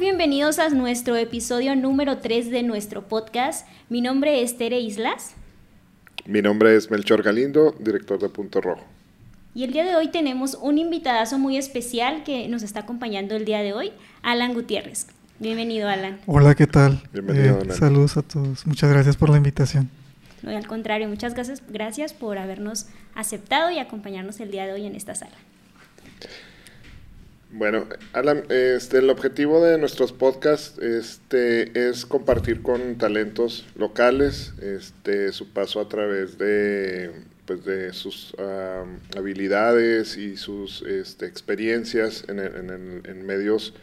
Bienvenidos a nuestro episodio número 3 de nuestro podcast. Mi nombre es Tere Islas. Mi nombre es Melchor Galindo, director de Punto Rojo. Y el día de hoy tenemos un invitadazo muy especial que nos está acompañando el día de hoy, Alan Gutiérrez. Bienvenido, Alan. Hola, ¿qué tal? Bienvenido, Eh, Alan. Saludos a todos. Muchas gracias por la invitación. No, al contrario, muchas gracias, gracias por habernos aceptado y acompañarnos el día de hoy en esta sala. Bueno, Alan, este, el objetivo de nuestros podcasts este, es compartir con talentos locales este, su paso a través de, pues, de sus am, habilidades y sus este, experiencias en, en el- en medios,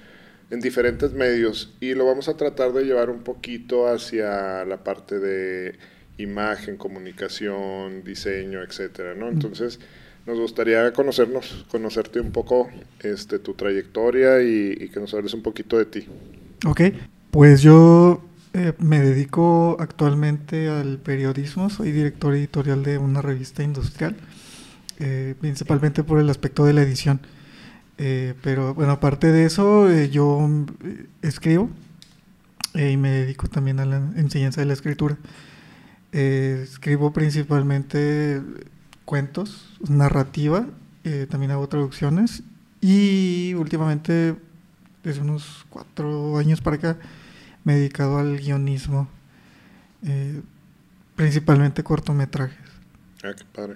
en diferentes medios. Y lo vamos a tratar de llevar un poquito hacia la parte de imagen, comunicación, diseño, etcétera, ¿no? Entonces, nos gustaría conocernos, conocerte un poco, este, tu trayectoria y, que nos hables un poquito de ti. Ok, pues yo eh, me dedico actualmente al periodismo, soy director editorial de una revista industrial, eh, principalmente por el aspecto de la edición. Eh, pero bueno, aparte de eso, eh, yo escribo y me dedico también a la enseñanza de la escritura. Escribo principalmente cuentos, narrativa, eh, también hago traducciones y últimamente, desde unos cuatro años para acá, me he dedicado al guionismo, eh, principalmente cortometrajes. Ah, qué padre.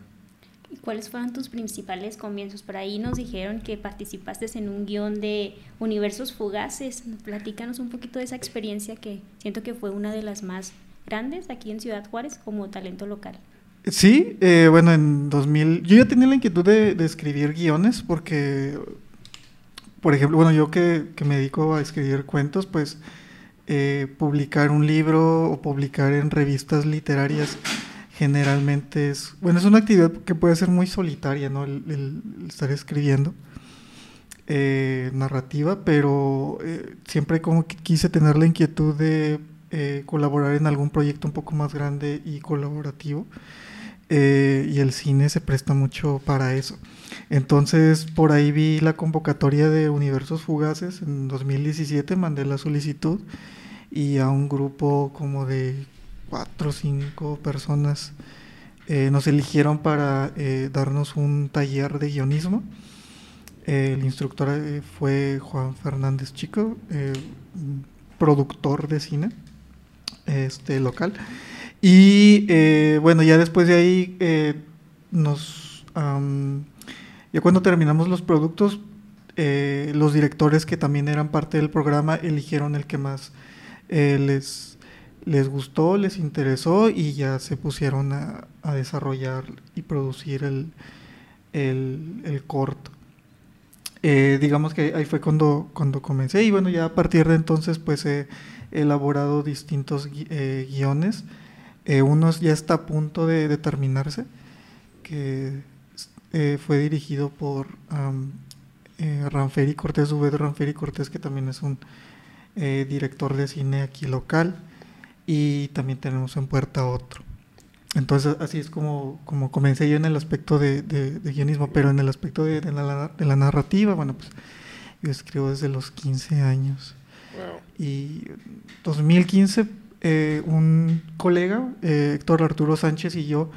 ¿Y cuáles fueron tus principales comienzos? Por ahí nos dijeron que participaste en un guion de Universos Fugaces. Platícanos un poquito de esa experiencia que siento que fue una de las más grandes aquí en Ciudad Juárez como talento local. Sí, eh, bueno, en 2000, yo ya tenía la inquietud de, escribir guiones porque, por ejemplo, bueno, yo que, me dedico a escribir cuentos, pues eh, publicar un libro o publicar en revistas literarias generalmente es, bueno, es una actividad que puede ser muy solitaria, ¿no? El estar escribiendo eh, narrativa, pero eh, siempre como que quise tener la inquietud de eh, colaborar en algún proyecto un poco más grande y colaborativo. Eh, y el cine se presta mucho para eso. Entonces, por ahí vi la convocatoria de Universos Fugaces en 2017, mandé la solicitud y a un grupo como de cuatro o cinco personas eh, nos eligieron para eh, darnos un taller de guionismo. El instructor fue Juan Fernández Chico, productor de cine este, local. Y eh, bueno, ya después de ahí eh, nos... ya cuando terminamos los productos, eh, los directores que también eran parte del programa eligieron el que más les, les gustó, les interesó y ya se pusieron a, a desarrollar y producir el, el, el corto. Digamos que ahí fue cuando, cuando comencé y bueno, ya a partir de entonces pues he elaborado distintos gui- guiones. Eh, uno ya está a punto de, de terminarse, que eh, fue dirigido por am, eh, Ranferi Cortés, Ubed Ranferi Cortés, que también es un eh, director de cine aquí local, y también tenemos en puerta otro. Entonces así es como, como comencé yo en el aspecto de, de- de guionismo, pero en el aspecto de, de la, de la narrativa, bueno, pues yo escribo desde los 15 años. Wow. Y 2015, eh, un colega, eh, Héctor Arturo Sánchez y yo,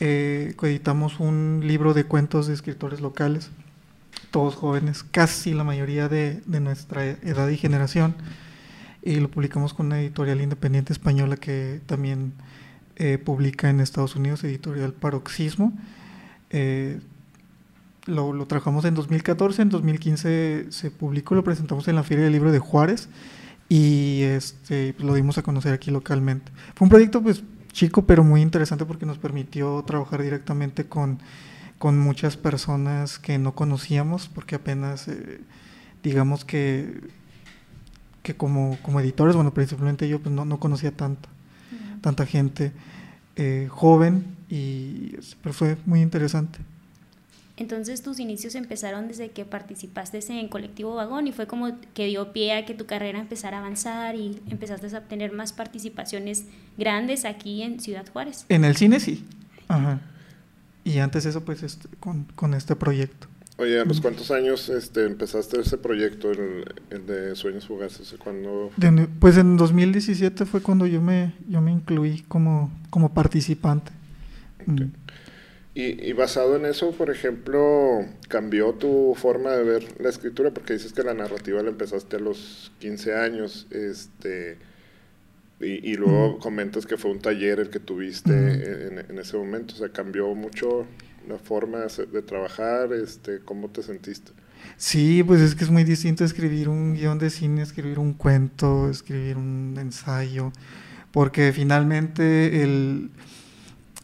eh, coeditamos un libro de cuentos de escritores locales, todos jóvenes, casi la mayoría de, de nuestra edad y generación, y lo publicamos con una editorial independiente española que también eh, publica en Estados Unidos, editorial Paroxismo. Eh, lo, lo trabajamos en 2014, en 2015 se publicó, lo presentamos en la Feria del Libro de Juárez y este, pues, lo dimos a conocer aquí localmente. Fue un proyecto pues chico pero muy interesante porque nos permitió trabajar directamente con, con muchas personas que no conocíamos porque apenas eh, digamos que, que como, como editores, bueno, principalmente yo pues no, no conocía tanto, tanta gente eh, joven y pero fue muy interesante. Entonces tus inicios empezaron desde que participaste en Colectivo Vagón y fue como que dio pie a que tu carrera empezara a avanzar y empezaste a obtener más participaciones grandes aquí en Ciudad Juárez. En el cine sí. Ajá. Y antes eso pues este, con, con este proyecto. Oye, ¿a los cuántos años este, empezaste ese proyecto, el, de Sueños Fugaces? ¿Cuándo pues en 2017 fue cuando yo me, yo me incluí como, como participante. Mm. Y, basado en eso, por ejemplo, ¿cambió tu forma de ver la escritura? Porque dices que la narrativa la empezaste a los 15 años, este, y, luego mm. comentas que fue un taller el que tuviste mm. en, en, ese momento, o sea, ¿cambió mucho la forma de trabajar, este, ¿cómo te sentiste? Sí, pues es que es muy distinto escribir un guion de cine, escribir un cuento, escribir un ensayo, porque finalmente el,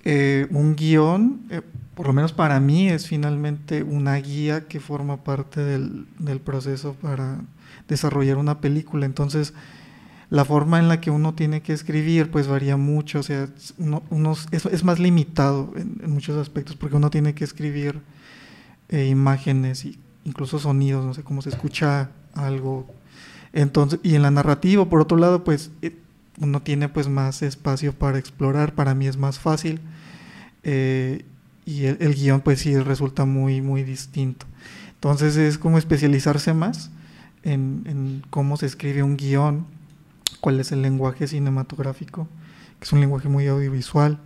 eh, un guion, eh, por lo menos para mí, es finalmente una guía que forma parte del, proceso para desarrollar una película. Entonces, la forma en la que uno tiene que escribir pues varía mucho, o sea, es, más limitado en, muchos aspectos porque uno tiene que escribir eh, imágenes y incluso sonidos, no sé cómo se escucha algo. Entonces, y en la narrativa, por otro lado, pues uno tiene pues más espacio para explorar, para mí es más fácil eh, y el, guion pues sí resulta muy, muy distinto. Entonces es como especializarse más en, cómo se escribe un guion cuál es el lenguaje cinematográfico, que es un lenguaje muy audiovisual.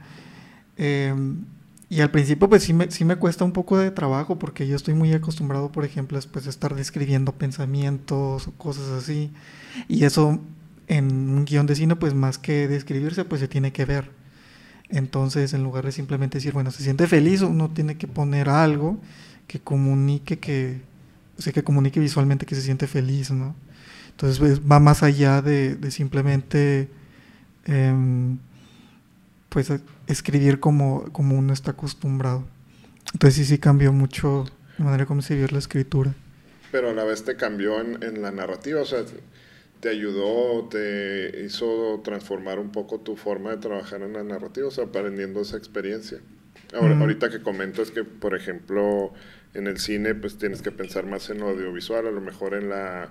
Em, y al principio pues sí me, sí me cuesta un poco de trabajo porque yo estoy muy acostumbrado, por ejemplo, pues, a estar describiendo pensamientos o cosas así. Y eso en un guion de cine pues más que describirse pues se tiene que ver. Entonces en lugar de simplemente decir, bueno, se siente feliz, uno tiene que poner algo que comunique que, o sea, que comunique visualmente que se siente feliz, ¿no? Entonces pues, va más allá de, simplemente em, pues escribir como, como uno está acostumbrado. Entonces sí, sí cambió mucho la manera se vio la escritura. Pero a la vez te cambió en, la narrativa, o sea, te ayudó, te hizo transformar un poco tu forma de trabajar en la narrativa, o sea, aprendiendo esa experiencia. Ahora, Ahorita que comentas que, por ejemplo, en el cine, pues tienes que pensar más en lo audiovisual, a lo mejor en la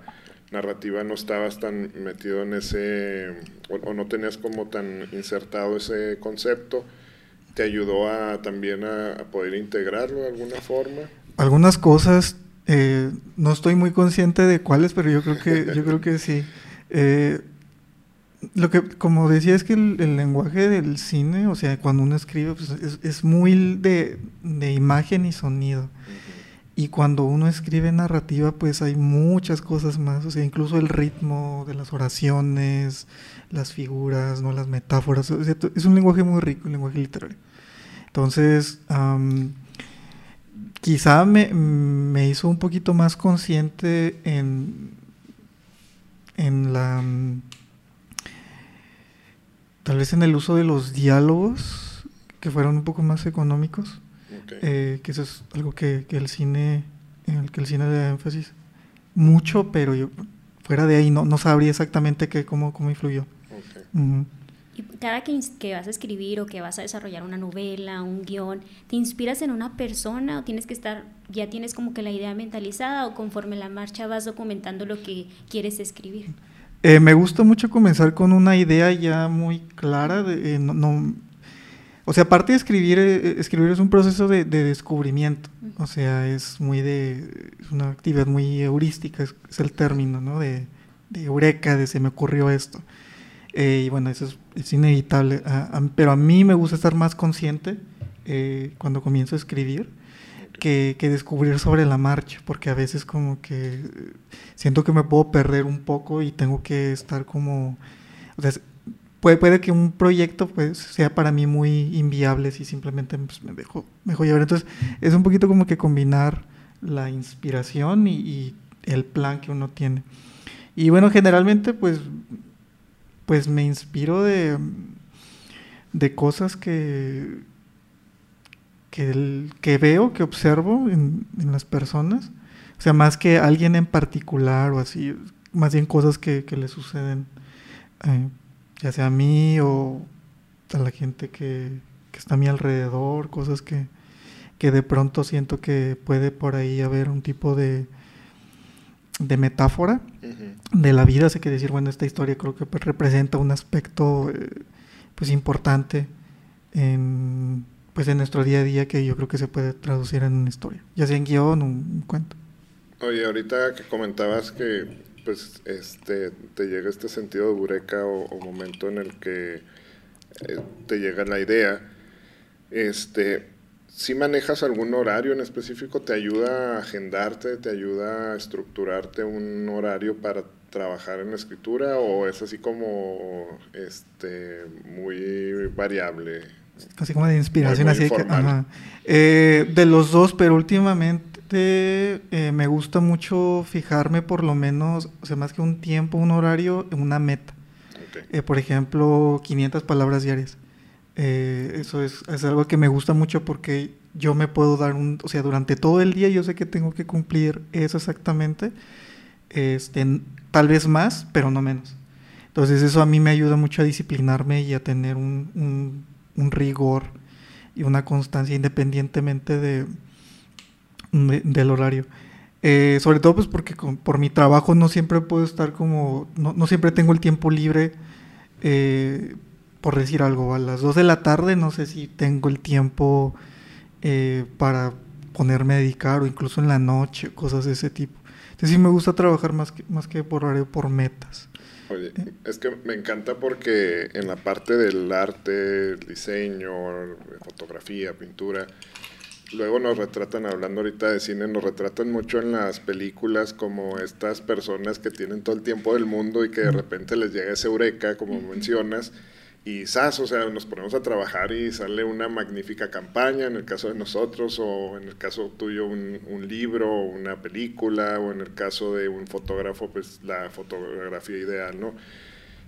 narrativa no estabas tan metido en ese, o, no tenías como tan insertado ese concepto, ¿te ayudó a, también a, poder integrarlo de alguna forma? Algunas cosas, eh, no estoy muy consciente de cuáles, pero yo creo que, yo creo que sí. Eh, lo que, como decía, es que el, lenguaje del cine, o sea, cuando uno escribe, pues es, es, muy de, de, imagen y sonido. Y cuando uno escribe narrativa, pues hay muchas cosas más, o sea, incluso el ritmo de las oraciones, las figuras, no las metáforas, es un lenguaje muy rico, un lenguaje literario. Entonces, quizá me, me, hizo un poquito más consciente en, en la... tal vez en el uso de los diálogos, que fueron un poco más económicos eh, que eso es algo que, el cine, en el que el cine le da énfasis mucho, pero yo fuera de ahí no, no sabría exactamente qué, cómo, cómo influyó. Y cada que, que, vas a escribir o que vas a desarrollar una novela, un guion, ¿te inspiras en una persona o tienes que estar, ya tienes como que la idea mentalizada o conforme la marcha vas documentando lo que quieres escribir? Eh, me gusta mucho comenzar con una idea ya muy clara, de, eh, no, o sea, aparte de escribir, eh, escribir es un proceso de, descubrimiento. O sea, es muy de. Es una actividad muy heurística, es, el término, ¿no? De, eureka, de se me ocurrió esto. Eh, y bueno, eso es, inevitable. pero a mí me gusta estar más consciente eh, cuando comienzo a escribir que, que, descubrir sobre la marcha, porque a veces como que siento que me puedo perder un poco y tengo que estar como. O sea, puede, puede que un proyecto pues sea para mí muy inviable si simplemente pues, me, dejo, me dejo llevar. Entonces es un poquito como que combinar la inspiración y, el plan que uno tiene. Y bueno, generalmente pues, pues me inspiro de, de cosas que, que, que veo, que observo en, en, las personas. O sea, más que alguien en particular o así, más bien cosas que, que le suceden. Eh, ya sea a mí o a la gente que, está a mi alrededor, cosas que, de pronto siento que puede por ahí haber un tipo de, de metáfora de la vida. Sé que decir, bueno, esta historia creo que pues, representa un aspecto eh, pues importante en, pues en nuestro día a día que yo creo que se puede traducir en una historia, ya sea en guion o un cuento. Oye, ahorita que comentabas que pues este te llega este sentido de bureca o, momento en el que eh, te llega la idea, este, si manejas algún horario en específico, te ayuda a agendarte, te ayuda a estructurarte un horario para trabajar en la escritura o es así como este muy variable Así como de inspiración, así que, eh, de los dos, pero últimamente eh, me gusta mucho fijarme por lo menos, o sea, más que un tiempo, un horario, una meta. Eh, por ejemplo, 500 palabras diarias. Eso es, es, algo que me gusta mucho porque yo me puedo dar un, o sea, durante todo el día yo sé que tengo que cumplir eso exactamente, este, tal vez más, pero no menos. Entonces eso a mí me ayuda mucho a disciplinarme y a tener un un rigor y una constancia independientemente de, del horario. Eh, sobre todo pues porque por mi trabajo no siempre puedo estar como, no, siempre tengo el tiempo libre, eh, por decir algo, a las 2 de la tarde no sé si tengo el tiempo eh, para ponerme a dedicar o incluso en la noche, cosas de ese tipo. Entonces sí me gusta trabajar más que, más que por horario, por metas. Oye, es que me encanta porque en la parte del arte, diseño, fotografía, pintura, luego nos retratan, hablando ahorita de cine, nos retratan mucho en las películas como estas personas que tienen todo el tiempo del mundo y que de repente les llega ese eureka, como mencionas, y ¡zas! O sea, nos ponemos a trabajar y sale una magnífica campaña, en el caso de nosotros, o en el caso tuyo un, un libro, o una película, o en el caso de un fotógrafo, pues la fotografía ideal, ¿no?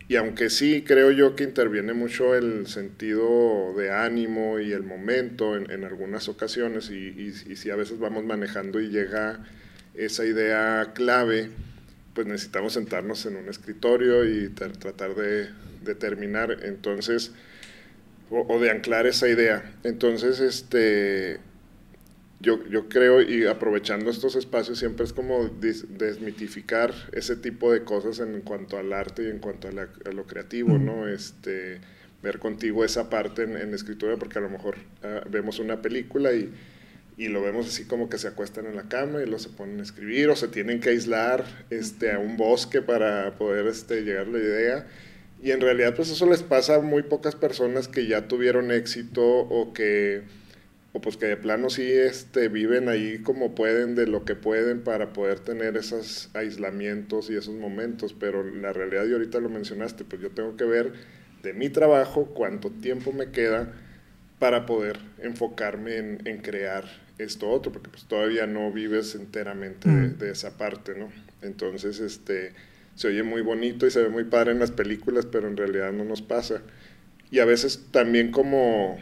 Y aunque sí creo yo que interviene mucho el sentido de ánimo y el momento en, en algunas ocasiones, y, y, y si a veces vamos manejando y llega esa idea clave, pues necesitamos sentarnos en un escritorio y tratar de determinar, entonces, o, de anclar esa idea. Entonces, este, yo, yo creo, y aprovechando estos espacios, siempre es como desmitificar ese tipo de cosas en cuanto al arte y en cuanto a, lo creativo, ¿no? Este, ver contigo esa parte en, en escritura, porque a lo mejor ah, vemos una película y, y lo vemos así como que se acuestan en la cama y luego se ponen a escribir o se tienen que aislar este, a un bosque para poder este, llegar a la idea y en realidad pues eso les pasa a muy pocas personas que ya tuvieron éxito o que o pues que de plano sí este, viven ahí como pueden, de lo que pueden para poder tener esos aislamientos y esos momentos, pero la realidad, y ahorita lo mencionaste, pues yo tengo que ver de mi trabajo cuánto tiempo me queda para poder enfocarme en, en crear esto otro, porque pues todavía no vives enteramente de, mm. de, esa parte, ¿no? Entonces, este, se oye muy bonito y se ve muy padre en las películas, pero en realidad no nos pasa. Y a veces también como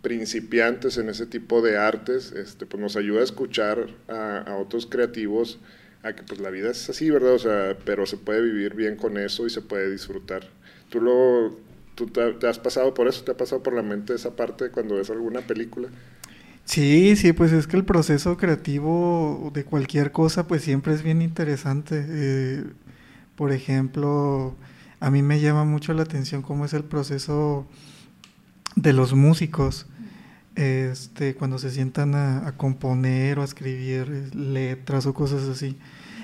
principiantes en ese tipo de artes, este, pues nos ayuda a escuchar a, otros creativos, a que pues la vida es así, ¿verdad? O sea, pero se puede vivir bien con eso y se puede disfrutar. ¿Tú, lo, tú te, has pasado por eso? ¿Te ha pasado por la mente esa parte cuando ves alguna película? Sí, sí, pues es que el proceso creativo de cualquier cosa pues siempre es bien interesante. Eh, por ejemplo, a mí me llama mucho la atención cómo es el proceso de los músicos. Este, cuando se sientan a, componer o a escribir letras o cosas así.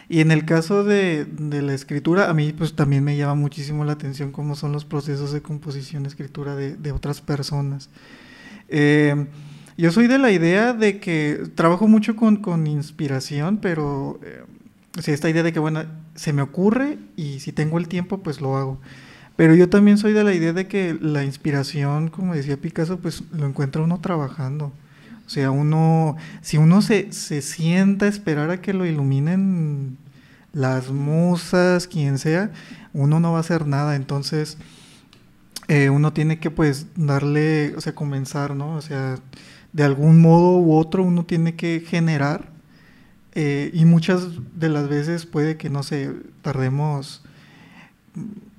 Y en el caso de, la escritura, a mí pues también me llama muchísimo la atención cómo son los procesos de composición, escritura de, otras personas. Eh, yo soy de la idea de que trabajo mucho con, inspiración, pero eh, esta idea de que, bueno, se me ocurre y si tengo el tiempo, pues lo hago. Pero yo también soy de la idea de que la inspiración, como decía Picasso, pues lo encuentra uno trabajando. O sea, uno, si uno se, se sienta a esperar a que lo iluminen las musas, quien sea, uno no va a hacer nada. Entonces, eh, uno tiene que pues darle, o sea, comenzar, ¿no? O sea, de algún modo u otro uno tiene que generar eh, y muchas de las veces puede que, no sé, tardemos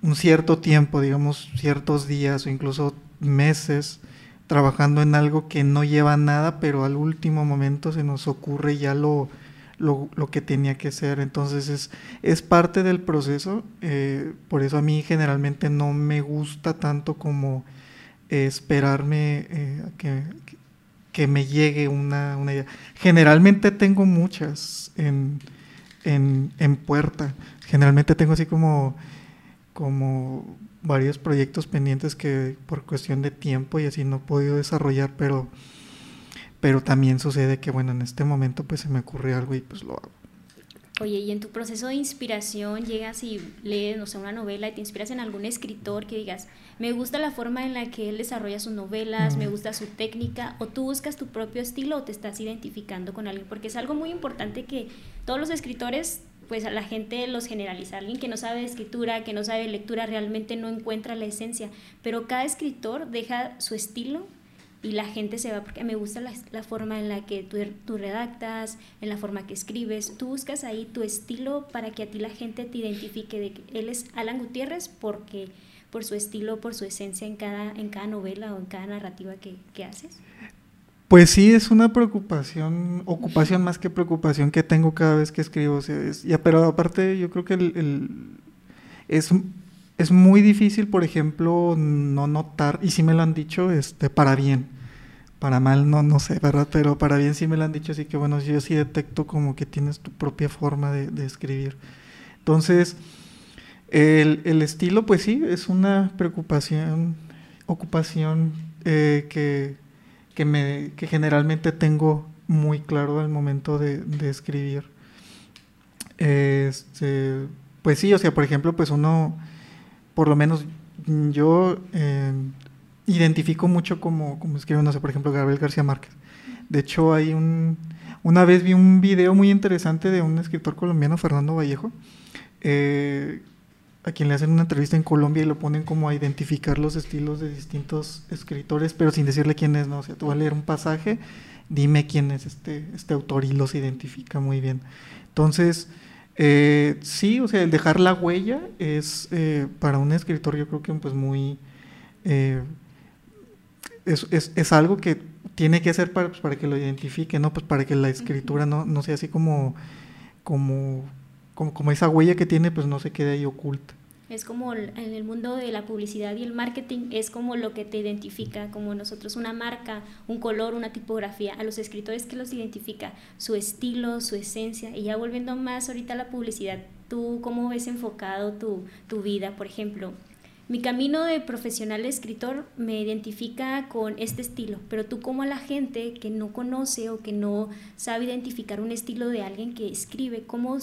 un cierto tiempo, digamos, ciertos días o incluso meses trabajando en algo que no lleva nada, pero al último momento se nos ocurre ya lo, lo, que tenía que ser. Entonces es, es parte del proceso. Eh, por eso a mí generalmente no me gusta tanto como esperarme eh, a, que, que me llegue una, una idea. Generalmente tengo muchas en, en, en, puerta. Generalmente tengo así como, como varios proyectos pendientes que por cuestión de tiempo y así no he podido desarrollar, pero, pero también sucede que, bueno, en este momento pues se me ocurre algo y pues lo hago. Oye, y en tu proceso de inspiración llegas y lees, no sé, una novela y te inspiras en algún escritor que digas, me gusta la forma en la que él desarrolla sus novelas, me gusta su técnica, o tú buscas tu propio estilo o te estás identificando con alguien, porque es algo muy importante que todos los escritores, pues a la gente los generaliza, alguien que no sabe escritura, que no sabe lectura, realmente no encuentra la esencia, pero cada escritor deja su estilo y la gente se va porque me gusta la, la forma en la que tú, tú, redactas, en la forma que escribes. Tú buscas ahí tu estilo para que a ti la gente te identifique de que él es Alan Gutiérrez porque por su estilo, por su esencia en cada, en cada novela o en cada narrativa que, que haces. Pues sí, es una preocupación, ocupación más que preocupación que tengo cada vez que escribo. O sea, pero aparte yo creo que el, el, es es muy difícil, por ejemplo, no notar, y sí me lo han dicho, este, para bien. Para mal no, no sé, ¿verdad? Pero para bien sí me lo han dicho, así que bueno, yo sí detecto como que tienes tu propia forma de, escribir. Entonces, el, estilo, pues sí, es una preocupación, ocupación eh, que, que, me, que generalmente tengo muy claro al momento de, de escribir. Este, pues sí, o sea, por ejemplo, pues uno por lo menos yo eh, identifico mucho como, como escribe, no sé, por ejemplo, Gabriel García Márquez. De hecho, hay un... Una vez vi un video muy interesante de un escritor colombiano, Fernando Vallejo, eh, a quien le hacen una entrevista en Colombia y lo ponen como a identificar los estilos de distintos escritores, pero sin decirle quién es, ¿no? O sea, tú vas a leer un pasaje, dime quién es este, este autor y los identifica muy bien. Entonces, eh, sí, o sea, el dejar la huella es eh, para un escritor yo creo que pues muy... es, es, es, algo que tiene que hacer para, pues, para que lo identifique, ¿no? Pues para que la escritura no, no sea así como, como, como, como esa huella que tiene, pues no se quede ahí oculta. Es como en el mundo de la publicidad y el marketing, es como lo que te identifica, como nosotros, una marca, un color, una tipografía. A los escritores que los identifica, su estilo, su esencia. Y ya volviendo más ahorita a la publicidad, ¿tú cómo ves enfocado tu, tu vida? Por ejemplo, mi camino de profesional escritor me identifica con este estilo, pero tú como a la gente que no conoce o que no sabe identificar un estilo de alguien que escribe, ¿cómo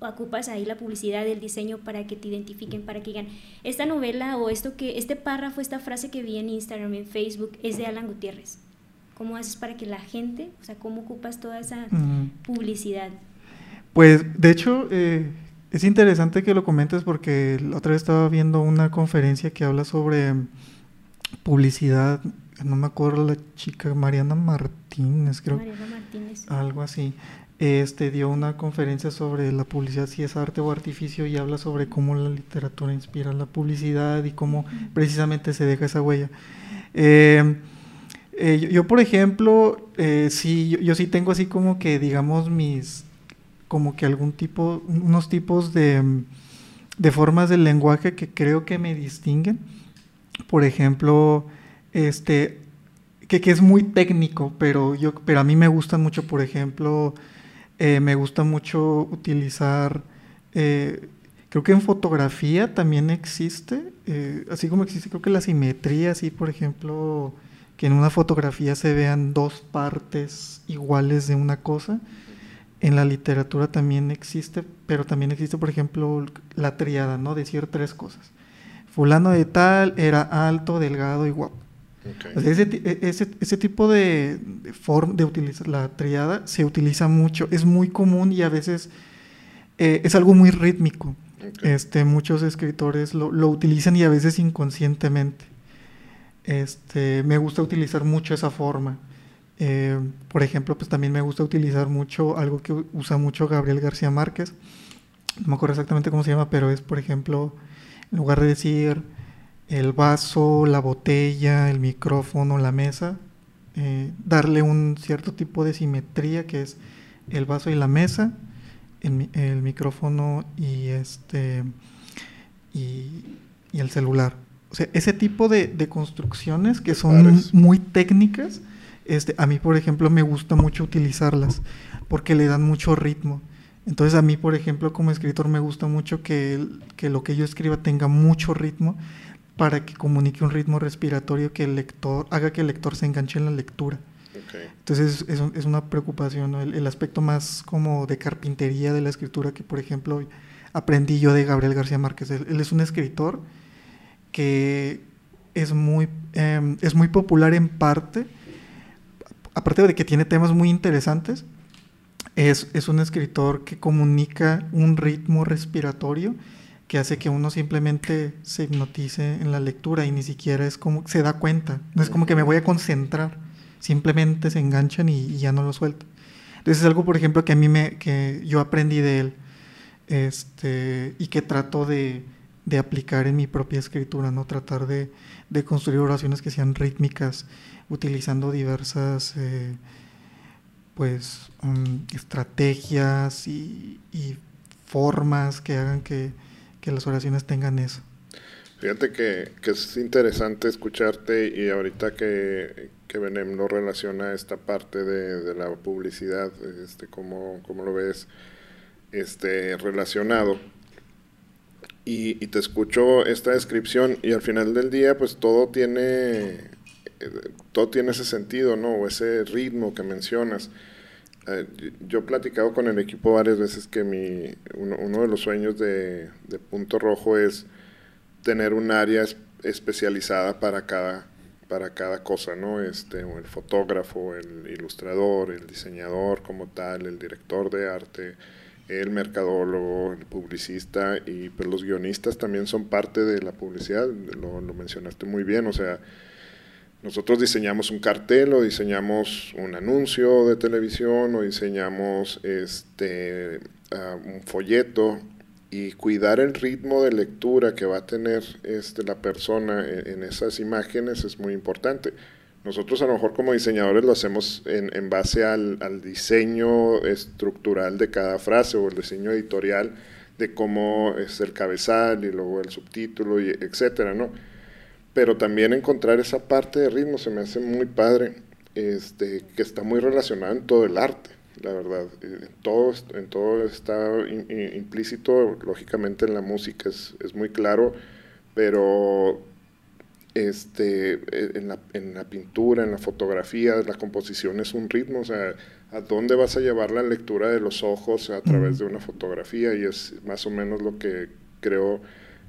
ocupas ahí la publicidad, el diseño para que te identifiquen, para que digan, esta novela o esto que, este párrafo, esta frase que vi en Instagram, en Facebook, es de Alan Gutiérrez. ¿Cómo haces para que la gente, o sea, cómo ocupas toda esa publicidad? Pues, de hecho, eh, es interesante que lo comentes porque la otra vez estaba viendo una conferencia que habla sobre publicidad, no me acuerdo la chica, Mariana Martínez, creo. Mariana Martínez. Algo así este, dio una conferencia sobre la publicidad, si es arte o artificio, y habla sobre cómo la literatura inspira la publicidad y cómo precisamente se deja esa huella. Eh, eh, yo, por ejemplo, eh, sí, yo, sí tengo así como que, digamos, mis, como que algún tipo, unos tipos de, de formas del lenguaje que creo que me distinguen. Por ejemplo, este, que, que, es muy técnico, pero yo, pero a mí me gustan mucho, por ejemplo, eh, me gusta mucho utilizar, eh, creo que en fotografía también existe, eh, así como existe creo que la simetría, así por ejemplo, que en una fotografía se vean dos partes iguales de una cosa. En la literatura también existe, pero también existe, por ejemplo, la triada, ¿no? Decir tres cosas. Fulano de tal era alto, delgado y guapo. E, ese, ese, tipo de, forma de utilizar la triada se utiliza mucho, es muy común y a veces eh, es algo muy rítmico. Este, muchos escritores lo, lo, utilizan y a veces inconscientemente. Este, me gusta utilizar mucho esa forma. Eh, por ejemplo, pues también me gusta utilizar mucho algo que usa mucho Gabriel García Márquez. No me acuerdo exactamente cómo se llama, pero es, por ejemplo, en lugar de decir el vaso, la botella, el micrófono, la mesa, eh, darle un cierto tipo de simetría que es el vaso y la mesa, el, micrófono y este y, el celular. O sea, ese tipo de, construcciones que son muy técnicas, este, a mí, por ejemplo, me gusta mucho utilizarlas porque le dan mucho ritmo. Entonces a mí, por ejemplo, como escritor me gusta mucho que, que lo que yo escriba tenga mucho ritmo para que comunique un ritmo respiratorio que el lector haga que el lector se enganche en la lectura. Entonces es, es, una preocupación, el, aspecto más como de carpintería de la escritura que, por ejemplo, aprendí yo de Gabriel García Márquez. Él, es un escritor que es muy, em, es muy popular en parte, aparte de que tiene temas muy interesantes, es, es un escritor que comunica un ritmo respiratorio que hace que uno simplemente se hipnotice en la lectura y ni siquiera es como se da cuenta, no es como que me voy a concentrar, simplemente se enganchan y, ya no lo suelto. Entonces es algo, por ejemplo, que a mí me, que yo aprendí de él, este, y que trato de, de aplicar en mi propia escritura, ¿no? Tratar de, de construir oraciones que sean rítmicas, utilizando diversas eh, pues mm, estrategias y, formas que hagan que, que las oraciones tengan eso. Fíjate que, que, es interesante escucharte y ahorita que, que Benem lo relaciona esta parte de, de la publicidad, este, cómo, cómo, lo ves este, relacionado. Y, te escucho esta descripción y al final del día pues todo tiene, todo tiene ese sentido, ¿no? O ese ritmo que mencionas. Eh, yo he platicado con el equipo varias veces que mi, uno, de los sueños de, Punto Rojo es tener un área especializada para cada, para cada cosa, ¿no? Este, el fotógrafo, el ilustrador, el diseñador como tal, el director de arte, el mercadólogo, el publicista y pues los guionistas también son parte de la publicidad, lo, lo mencionaste muy bien, o sea, nosotros diseñamos un cartel o diseñamos un anuncio de televisión o diseñamos este, ah, un folleto y cuidar el ritmo de lectura que va a tener este, la persona en, esas imágenes es muy importante. Nosotros a lo mejor como diseñadores lo hacemos en, en base al, al, diseño estructural de cada frase o el diseño editorial de cómo es el cabezal y luego el subtítulo, y etcétera, ¿no? Pero también encontrar esa parte de ritmo se me hace muy padre, este, que está muy relacionado en todo el arte, la verdad. En todo, en todo está implícito, lógicamente en la música es, es, muy claro, pero este, en, la, en la pintura, en la fotografía, la composición es un ritmo, o sea, a dónde vas a llevar la lectura de los ojos a través de una fotografía y es más o menos lo que creo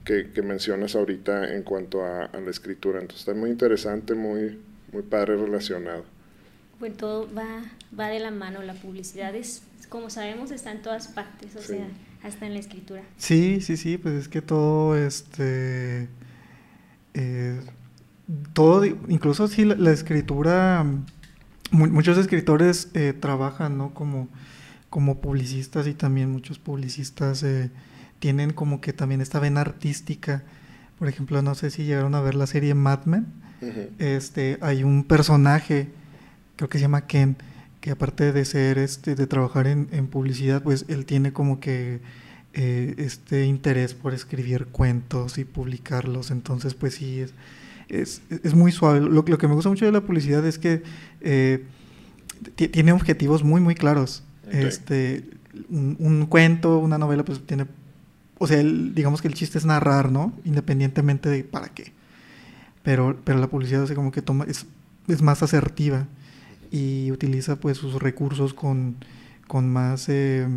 que, mencionas ahorita en cuanto a, la escritura. Entonces está muy interesante, muy, muy padre relacionado. Pues todo va, va de la mano, la publicidad es, como sabemos, está en todas partes, o sea, hasta en la escritura. Sí, sí, sí, pues es que todo, este, eh, todo, incluso sí, la, escritura, muchos escritores eh, trabajan, ¿no? Como, como publicistas y también muchos publicistas eh, tienen como que también esta vena artística. Por ejemplo, no sé si llegaron a ver la serie Mad Men. Este, hay un personaje, creo que se llama Ken, que aparte de ser este, de trabajar en, publicidad, pues él tiene como que eh, este interés por escribir cuentos y publicarlos. Entonces, pues sí, es, es, muy suave. Lo, lo, que me gusta mucho de la publicidad es que eh, tiene objetivos muy, muy claros. Este, un, un, cuento, una novela, pues tiene o sea, digamos que el chiste es narrar, ¿no? Independientemente de para qué. Pero, pero la publicidad o como que toma, es, es, más asertiva y utiliza pues sus recursos con, con más eh,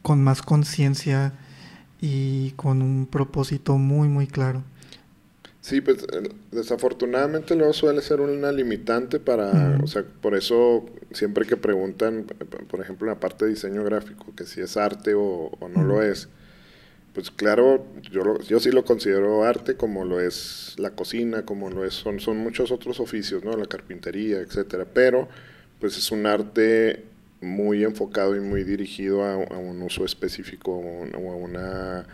con más conciencia y con un propósito muy muy claro. Sí, pues desafortunadamente luego suele ser una limitante para, o sea, por eso siempre que preguntan, por ejemplo, en la parte de diseño gráfico, que si es arte o, no lo es, pues claro, yo, yo sí lo considero arte como lo es la cocina, como lo es, son, son muchos otros oficios, ¿no? La carpintería, etcétera, pero pues es un arte muy enfocado y muy dirigido a, un uso específico o a una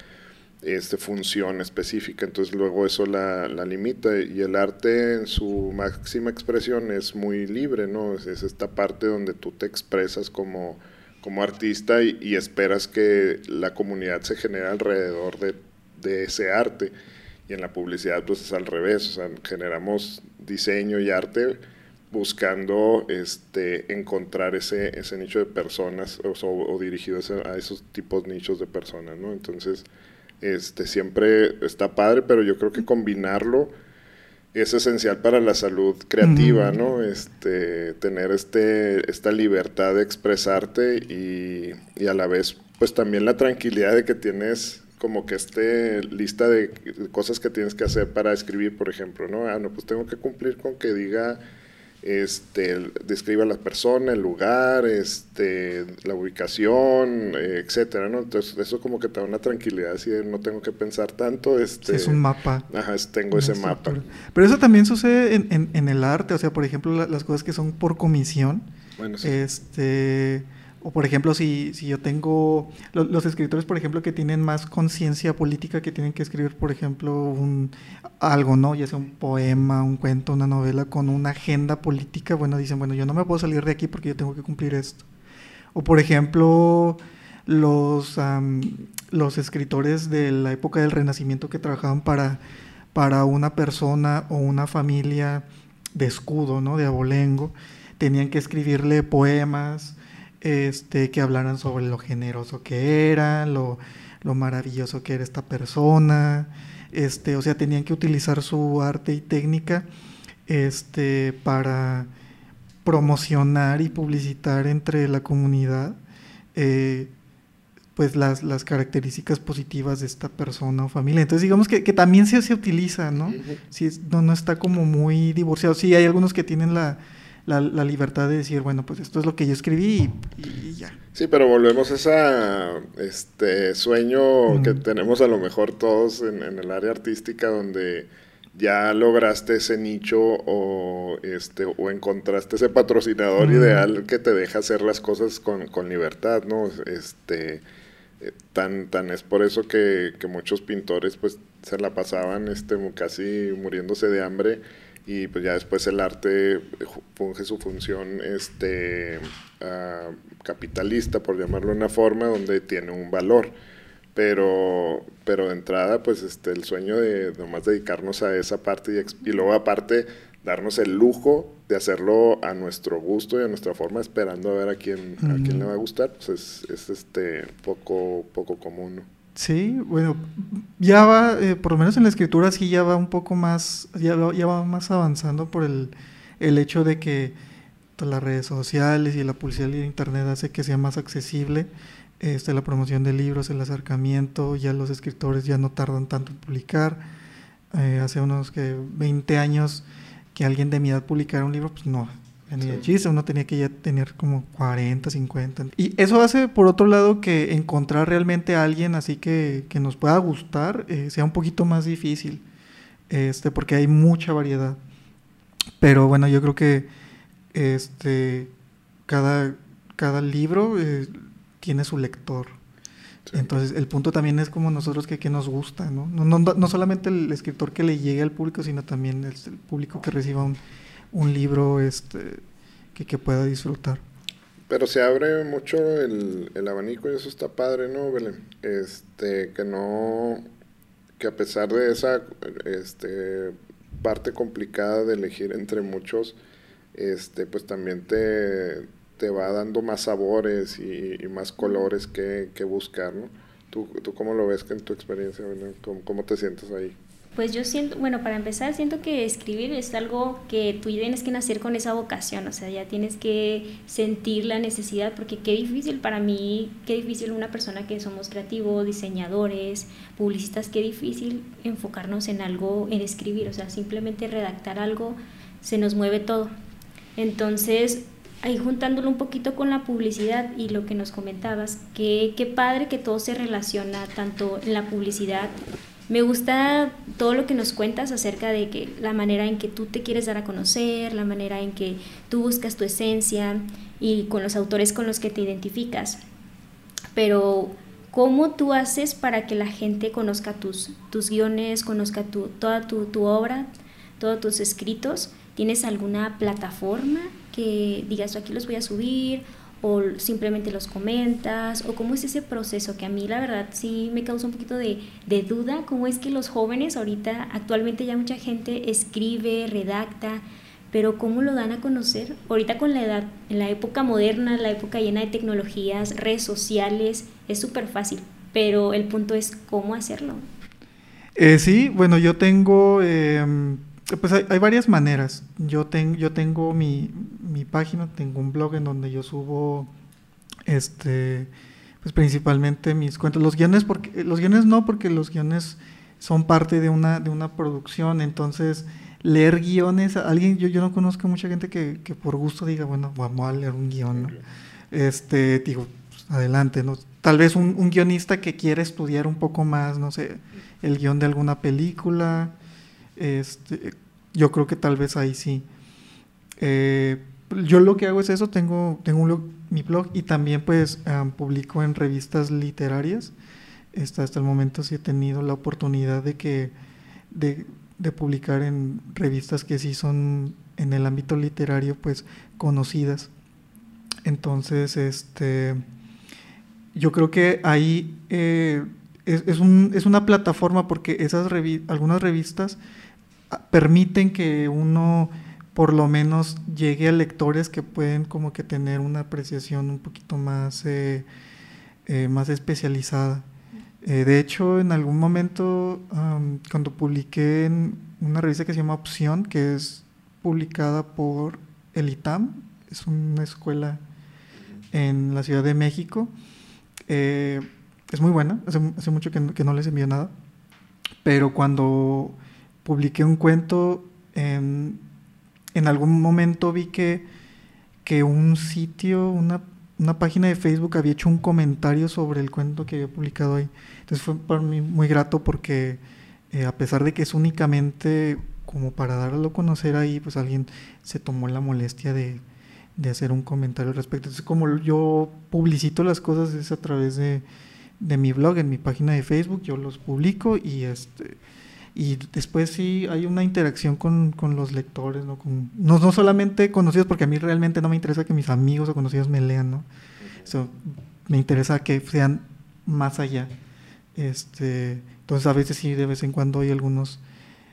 este, función específica, entonces luego eso la, la, limita y el arte en su máxima expresión es muy libre, ¿no? Es, es esta parte donde tú te expresas como como artista y, esperas que la comunidad se genere alrededor de, de, ese arte. Y en la publicidad pues es al revés, o sea, generamos diseño y arte buscando este, encontrar ese, ese nicho de personas o, o dirigidos a esos tipos nichos de personas, ¿no? Entonces, este, siempre está padre, pero yo creo que combinarlo es esencial para la salud creativa, ¿no? Este, tener este, esta libertad de expresarte y, y, a la vez, pues también la tranquilidad de que tienes como que este lista de cosas que tienes que hacer para escribir, por ejemplo, ¿no? Ah, no, pues tengo que cumplir con que diga este, describa la persona, el lugar, este, la ubicación, eh, etcétera, ¿no? Entonces eso como que te da una tranquilidad, así no tengo que pensar tanto, este... es un mapa. Ajá, tengo ese mapa. Pero eso también sucede en, en, el arte, o sea, por ejemplo, las cosas que son por comisión, bueno, sí. este o por ejemplo, si, si yo tengo los escritores, por ejemplo, que tienen más conciencia política, que tienen que escribir, por ejemplo, un, algo, ¿no? Ya sea un poema, un cuento, una novela con una agenda política, bueno, dicen, bueno, yo no me puedo salir de aquí porque yo tengo que cumplir esto. O por ejemplo, los, los escritores de la época del Renacimiento que trabajaban para, para una persona o una familia de escudo, ¿no? De abolengo, tenían que escribirle poemas este, que hablaran sobre lo generoso que era, lo, maravilloso que era esta persona, este, o sea, tenían que utilizar su arte y técnica este, para promocionar y publicitar entre la comunidad eh, pues las, las, características positivas de esta persona o familia. Entonces digamos que, también se, se utiliza, ¿no? no, no está como muy divorciado. Sí, hay algunos que tienen la, la, libertad de decir, bueno, pues esto es lo que yo escribí y, ya. Sí, pero volvemos a ese este, sueño que tenemos a lo mejor todos en, el área artística donde ya lograste ese nicho o, este, o encontraste ese patrocinador ideal que te deja hacer las cosas con, con libertad, ¿no? Este, eh, tan, tan es por eso que, que, muchos pintores pues se la pasaban este, casi muriéndose de hambre y pues ya después el arte funge su función este, uh, capitalista, por llamarlo de una forma, donde tiene un valor. Pero, pero de entrada, pues este, el sueño de nomás dedicarnos a esa parte y, y luego aparte darnos el lujo de hacerlo a nuestro gusto y a nuestra forma, esperando a ver a quién, a quién le va a gustar, pues es, es este, poco, poco común. ¿no? Sí, bueno, ya va, eh, por lo menos en la escritura sí ya va un poco más, ya, ya va más avanzando por el, el hecho de que las redes sociales y la publicidad de internet hace que sea más accesible este, la promoción de libros, el acercamiento, ya los escritores ya no tardan tanto en publicar. Eh, hace unos que 20 años que alguien de mi edad publicara un libro, pues no, ni chiste, uno tenía que ya tener como 40, 50. Y eso hace, por otro lado, que encontrar realmente a alguien así que, que nos pueda gustar eh, sea un poquito más difícil, este, porque hay mucha variedad. Pero bueno, yo creo que este, cada, cada libro eh, tiene su lector. Entonces, el punto también es como nosotros que, que nos gusta, ¿no? No, ¿no? no, solamente el escritor que le llegue al público, sino también el público que reciba un, un libro este, que, que pueda disfrutar. Pero se abre mucho el, el, abanico y eso está padre, ¿no, Belén? Este, que no, que a pesar de esa este, parte complicada de elegir entre muchos, este, pues también te, te va dando más sabores y, más colores que, que buscar, ¿no? ¿Tú, ¿Tú, cómo lo ves que en tu experiencia, Belén? ¿Cómo, ¿Cómo te sientes ahí? Pues yo siento, bueno, para empezar, siento que escribir es algo que tú tienes que nacer con esa vocación, o sea, ya tienes que sentir la necesidad, porque qué difícil para mí, qué difícil una persona que somos creativos, diseñadores, publicistas, qué difícil enfocarnos en algo, en escribir, o sea, simplemente redactar algo, se nos mueve todo. Entonces, ahí juntándolo un poquito con la publicidad y lo que nos comentabas, que qué padre que todo se relaciona tanto en la publicidad me gusta todo lo que nos cuentas acerca de que la manera en que tú te quieres dar a conocer, la manera en que tú buscas tu esencia y con los autores con los que te identificas. Pero ¿cómo tú haces para que la gente conozca tus, tus guiones, conozca tu, toda tu, tu obra, todos tus escritos? ¿Tienes alguna plataforma que digas, aquí los voy a subir o simplemente los comentas o cómo es ese proceso que a mí la verdad sí me causa un poquito de, de, duda, cómo es que los jóvenes ahorita actualmente ya mucha gente escribe, redacta, pero ¿cómo lo dan a conocer? Ahorita con la edad, en la época moderna, la época llena de tecnologías, redes sociales, es súper fácil, pero el punto es cómo hacerlo. Eh, sí, bueno, yo tengo, em, pues hay, varias maneras. Yo, yo tengo mi, mi, página, tengo un blog en donde yo subo, este, pues principalmente mis cuentos. Los guiones, porque, los guiones no, porque los guiones son parte de una, de una producción, entonces leer guiones, alguien, yo, yo no conozco mucha gente que, que por gusto diga, bueno, vamos a leer un guion, ¿no? Este, digo, pues, adelante, ¿no? Tal vez un, un, guionista que quiere estudiar un poco más, no sé, el guion de alguna película, este, yo creo que tal vez ahí sí. Eh, yo lo que hago es eso, tengo, tengo un mi blog y también pues publico en revistas literarias. Hasta, hasta el momento sí he tenido la oportunidad de que de, de publicar en revistas que sí son en el ámbito literario pues conocidas. Entonces, este, yo creo que ahí eh, es, es, un, es, una plataforma porque esas algunas revistas permiten que uno por lo menos llegue a lectores que pueden como que tener una apreciación un poquito más, eh, eh, más especializada. Eh, de hecho, en algún momento, cuando publiqué en una revista que se llama Opción, que es publicada por el ITAM, es una escuela en la Ciudad de México, es muy buena, hace, mucho que no, les envío nada, pero cuando publiqué un cuento, en, en algún momento vi que, que un sitio, una una página de Facebook había hecho un comentario sobre el cuento que había publicado ahí. Entonces fue para mí muy grato porque eh, a pesar de que es únicamente como para darlo a conocer ahí, pues alguien se tomó la molestia de, hacer un comentario al respecto. Entonces como yo publicito las cosas es a través de, mi blog, en mi página de Facebook, yo los publico y este y después sí hay una interacción con, los lectores, ¿no? Con, no, no solamente conocidos, porque a mí realmente no me interesa que mis amigos o conocidos me lean, ¿no? me interesa que sean más allá. Este, entonces a veces sí, de vez en cuando hay algunos,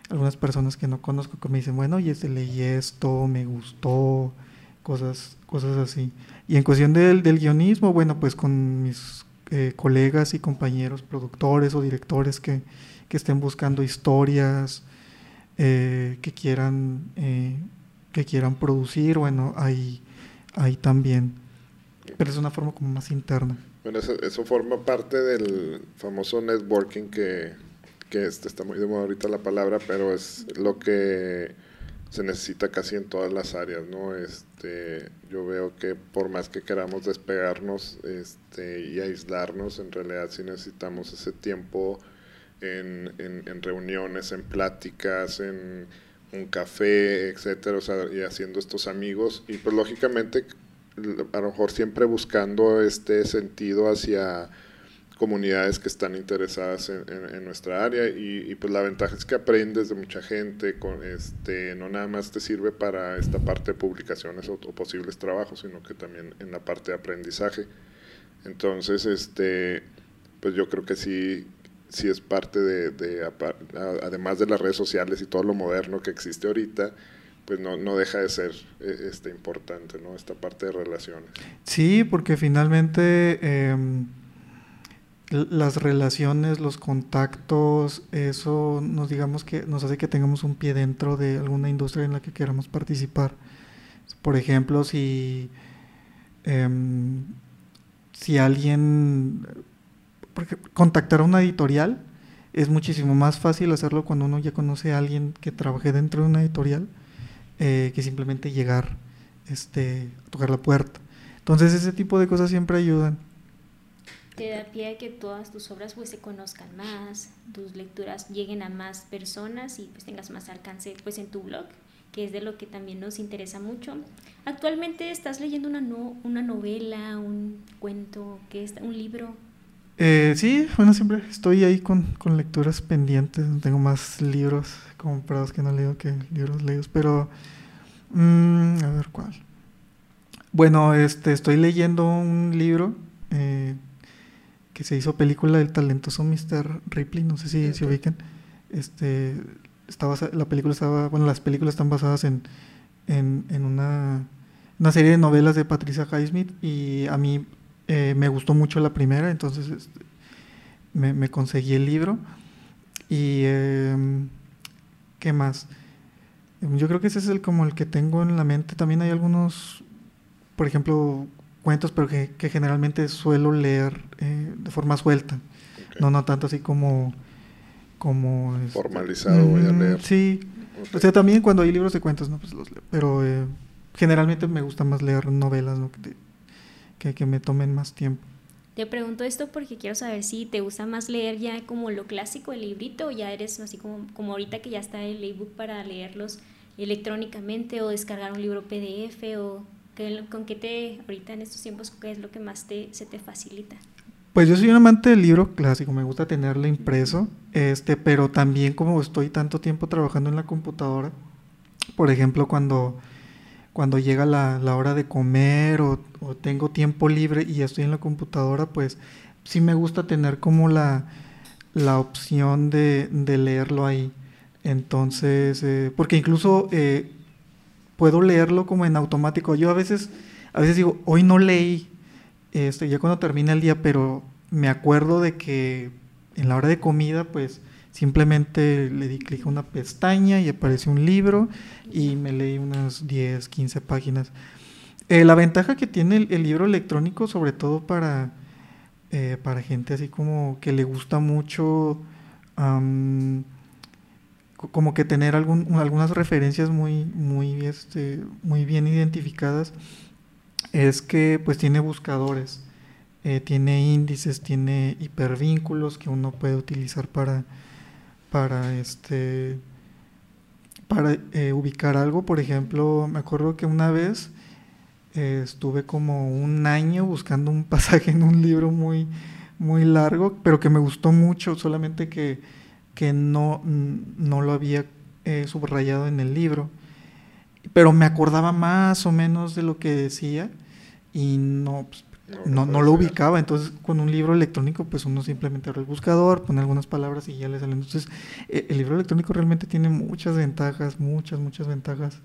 algunas personas que no conozco que me dicen, bueno, oye, leí esto, me gustó, cosas, cosas así. Y en cuestión del, del guionismo, bueno, pues con mis eh, colegas y compañeros productores o directores que, que estén buscando historias eh, que quieran eh, que quieran producir bueno ahí ahí también pero es una forma como más interna bueno eso, eso forma parte del famoso networking que que este, está muy de moda ahorita la palabra pero es lo que se necesita casi en todas las áreas, ¿no? Este, yo veo que por más que queramos despegarnos este, y aislarnos, en realidad sí necesitamos ese tiempo en, en, reuniones, en pláticas, en un café, etcétera, y haciendo estos amigos y pues lógicamente a lo mejor siempre buscando este sentido hacia comunidades que están interesadas en, nuestra área y, y, pues la ventaja es que aprendes de mucha gente, con este, no nada más te sirve para esta parte de publicaciones o, o posibles trabajos, sino que también en la parte de aprendizaje. Entonces, este, pues yo creo que sí, sí es parte de, además de las redes sociales y todo lo moderno que existe ahorita, pues no, no deja de ser eh, este, importante, ¿no? Esta parte de relaciones. Sí, porque finalmente em, las relaciones, los contactos, eso nos digamos que nos hace que tengamos un pie dentro de alguna industria en la que queramos participar. Por ejemplo, si, em, si alguien porque contactar a una editorial es muchísimo más fácil hacerlo cuando uno ya conoce a alguien que trabaje dentro de una editorial eh, que simplemente llegar este, a tocar la puerta. Entonces ese tipo de cosas siempre ayudan. Te da pie a que todas tus obras pues se conozcan más, tus lecturas lleguen a más personas y pues tengas más alcance pues en tu blog, que es de lo que también nos interesa mucho. Actualmente estás leyendo una, no, una novela, un cuento, que es un libro. Eh, sí, bueno, siempre estoy ahí con, con, lecturas pendientes. Tengo más libros comprados que no leo que libros leídos, pero mm, a ver cuál. Bueno, este, estoy leyendo un libro eh, que se hizo película del talentoso Mr. Ripley, no sé si se ubican. Este, estaba, la película estaba, bueno, las películas están basadas en, en, en una, una, serie de novelas de Patricia Highsmith y a mí eh, me gustó mucho la primera, entonces este, me, me, conseguí el libro. Y, eh, ¿qué más? Yo creo que ese es el, como el que tengo en la mente. También hay algunos, por ejemplo, cuentos, pero que, que generalmente suelo leer eh, de forma suelta. Okay. No, no tanto así como... como este, Formalizado, voy a leer. Sí. Okay. O sea, también cuando hay libros de cuentos, no, pues los leo. Pero eh, generalmente me gusta más leer novelas, ¿no? Que, que me tomen más tiempo. Te pregunto esto porque quiero saber si te gusta más leer ya como lo clásico, el librito, o ya eres así como, como ahorita que ya está el ebook para leerlos electrónicamente o descargar un libro PDF o con qué te, ahorita en estos tiempos, qué es lo que más te, se te facilita. Pues yo soy un amante del libro clásico, me gusta tenerlo impreso, este, pero también como estoy tanto tiempo trabajando en la computadora, por ejemplo, cuando cuando llega la, la hora de comer o, o, tengo tiempo libre y estoy en la computadora, pues sí me gusta tener como la, la opción de, de, leerlo ahí. Entonces, eh, porque incluso eh, puedo leerlo como en automático. Yo a veces, a veces digo, hoy no leí, este, ya cuando termina el día, pero me acuerdo de que en la hora de comida, pues Simplemente le di clic a una pestaña y apareció un libro y me leí unas 10, 15 páginas. Eh, la ventaja que tiene el, libro electrónico, sobre todo para, eh, para gente así como que le gusta mucho, como que tener algún, algunas referencias muy, muy, este, muy bien identificadas, es que pues tiene buscadores, eh, tiene índices, tiene hipervínculos que uno puede utilizar para para este para eh, ubicar algo. Por ejemplo, me acuerdo que una vez eh, estuve como un año buscando un pasaje en un libro muy, muy largo, pero que me gustó mucho, solamente que, que no, no lo había eh, subrayado en el libro. Pero me acordaba más o menos de lo que decía y no, pues, no, no, lo ubicaba. Entonces, con un libro electrónico, pues uno simplemente abre el buscador, pone algunas palabras y ya le sale. Entonces, eh, el libro electrónico realmente tiene muchas ventajas, muchas, muchas ventajas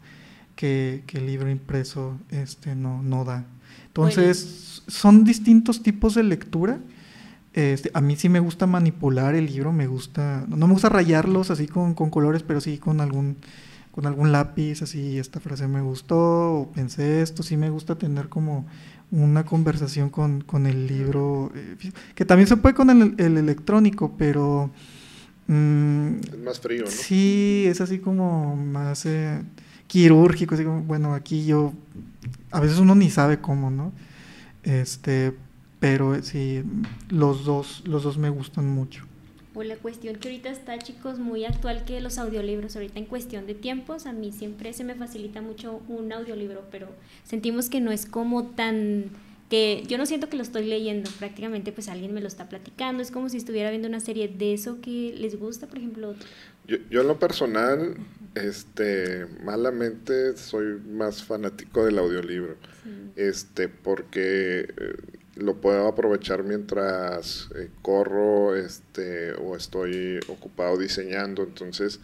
que, que el libro impreso este, no, no da. Entonces, son distintos tipos de lectura. Este, a mí sí me gusta manipular el libro, me gusta, no me gusta rayarlos así con, con colores, pero sí con algún, con algún lápiz, así, esta frase me gustó, o pensé esto, sí me gusta tener como una conversación con, con el libro, eh, que también se puede con el, el electrónico, pero... Mmm, es más frío, ¿no? Sí, es así como más eh, quirúrgico, así como, bueno, aquí yo, a veces uno ni sabe cómo, ¿no? Este, pero sí, los dos, los dos me gustan mucho. O la cuestión que ahorita está, chicos, muy actual que los audiolibros. Ahorita en cuestión de tiempos, a mí siempre se me facilita mucho un audiolibro, pero sentimos que no es como tan que yo no siento que lo estoy leyendo, prácticamente pues alguien me lo está platicando, es como si estuviera viendo una serie de eso que les gusta, por ejemplo. Yo, yo en lo personal, este, malamente soy más fanático del audiolibro, sí. este, porque eh, lo puedo aprovechar mientras eh, corro este, o estoy ocupado diseñando. Entonces,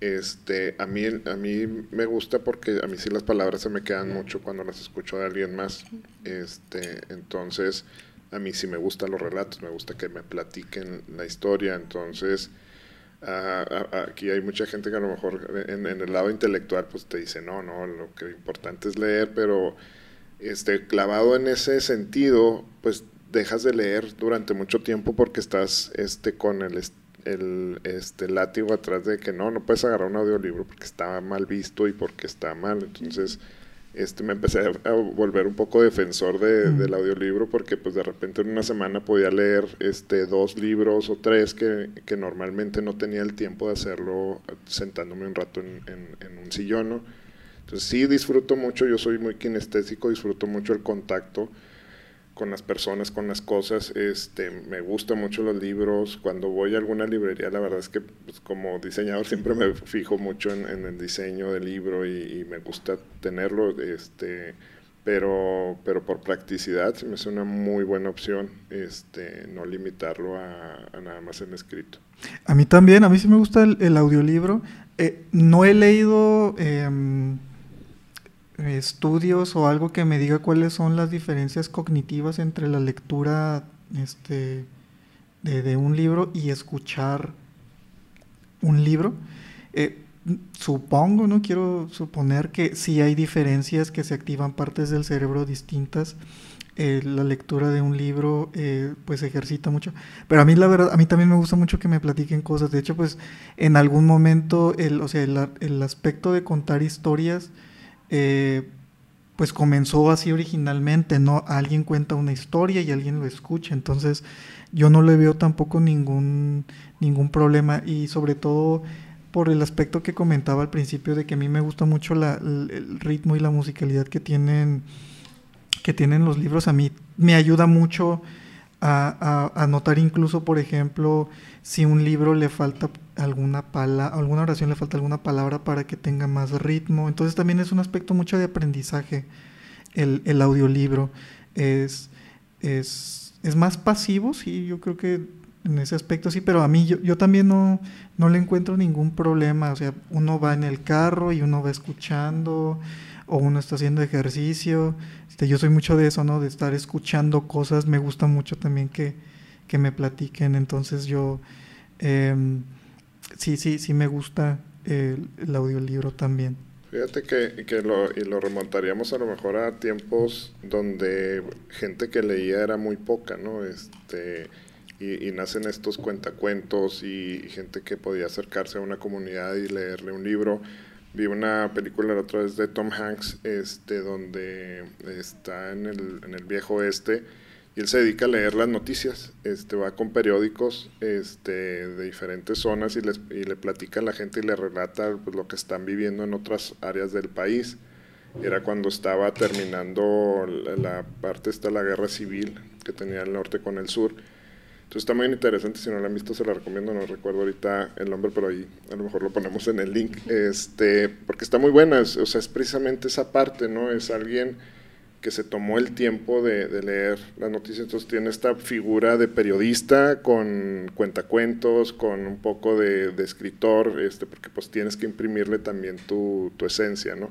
este, a, mí, a mí me gusta porque a mí sí las palabras se me quedan mucho cuando las escucho de alguien más. Este, entonces, a mí sí me gustan los relatos, me gusta que me platiquen la historia. Entonces, a, aquí hay mucha gente que a lo mejor en, en el lado intelectual pues te dice, no, no, lo que importante es leer, pero este, clavado en ese sentido, pues dejas de leer durante mucho tiempo porque estás este, con el, el este, látigo atrás de que no, no puedes agarrar un audiolibro porque está mal visto y porque está mal. Entonces, este, me empecé a volver un poco defensor de, mm. del audiolibro porque pues de repente en una semana podía leer este, dos libros o tres que, que normalmente no tenía el tiempo de hacerlo sentándome un rato en, en, en un sillón, ¿no? Sí disfruto mucho, yo soy muy kinestésico, disfruto mucho el contacto con las personas, con las cosas. Este, me gustan mucho los libros. Cuando voy a alguna librería, la verdad es que pues, como diseñador siempre me fijo mucho en, el diseño del libro y, me gusta tenerlo. Este, pero, pero por practicidad me hace una muy buena opción este, no limitarlo a, nada más en escrito. A mí también, a mí sí me gusta el, audiolibro. Eh, no he leído... Eh, estudios o algo que me diga cuáles son las diferencias cognitivas entre la lectura este, de, un libro y escuchar un libro. Eh, supongo, no quiero suponer que sí hay diferencias que se activan partes del cerebro distintas. Eh, la lectura de un libro eh, pues ejercita mucho. Pero a mí la verdad, a mí también me gusta mucho que me platiquen cosas. De hecho, pues en algún momento el, o sea, el, aspecto de contar historias eh, pues comenzó así originalmente, ¿no? Alguien cuenta una historia y alguien lo escucha. Entonces yo no le veo tampoco ningún, ningún problema y sobre todo por el aspecto que comentaba al principio de que a mí me gusta mucho el, ritmo y la musicalidad que tienen, que tienen los libros. A mí me ayuda mucho a, notar incluso, por ejemplo, si un libro le falta alguna palabra, alguna oración le falta alguna palabra para que tenga más ritmo. Entonces también es un aspecto mucho de aprendizaje el, el audiolibro. Es, es, es más pasivo, sí, yo creo que en ese aspecto sí, pero a mí yo, yo también no, no le encuentro ningún problema. O sea, uno va en el carro y uno va escuchando, o uno está haciendo ejercicio. Este, yo soy mucho de eso, ¿no? De estar escuchando cosas. Me gusta mucho también que, que me platiquen. Entonces yo, em, sí, sí, sí me gusta el, el audiolibro también. Fíjate que, que lo, y lo remontaríamos a lo mejor a tiempos donde gente que leía era muy poca, ¿no? Este, y, nacen estos cuentacuentos y, gente que podía acercarse a una comunidad y leerle un libro. Vi una película la otra vez de Tom Hanks, este, donde está en el, en el viejo oeste él se dedica a leer las noticias, este, va con periódicos este, de diferentes zonas y, les, y le platica a la gente y le relata pues, lo que están viviendo en otras áreas del país. Era cuando estaba terminando la, parte esta la guerra civil que tenía el norte con el sur entonces está muy interesante, si no la han visto se la recomiendo, no recuerdo ahorita el nombre, pero ahí a lo mejor lo ponemos en el link, este, porque está muy buena, o sea, es precisamente esa parte, ¿no? Es alguien que se tomó el tiempo de, leer las noticias, entonces tiene esta figura de periodista con cuentacuentos, con un poco de, escritor, este, porque pues tienes que imprimirle también tu, tu esencia, ¿no?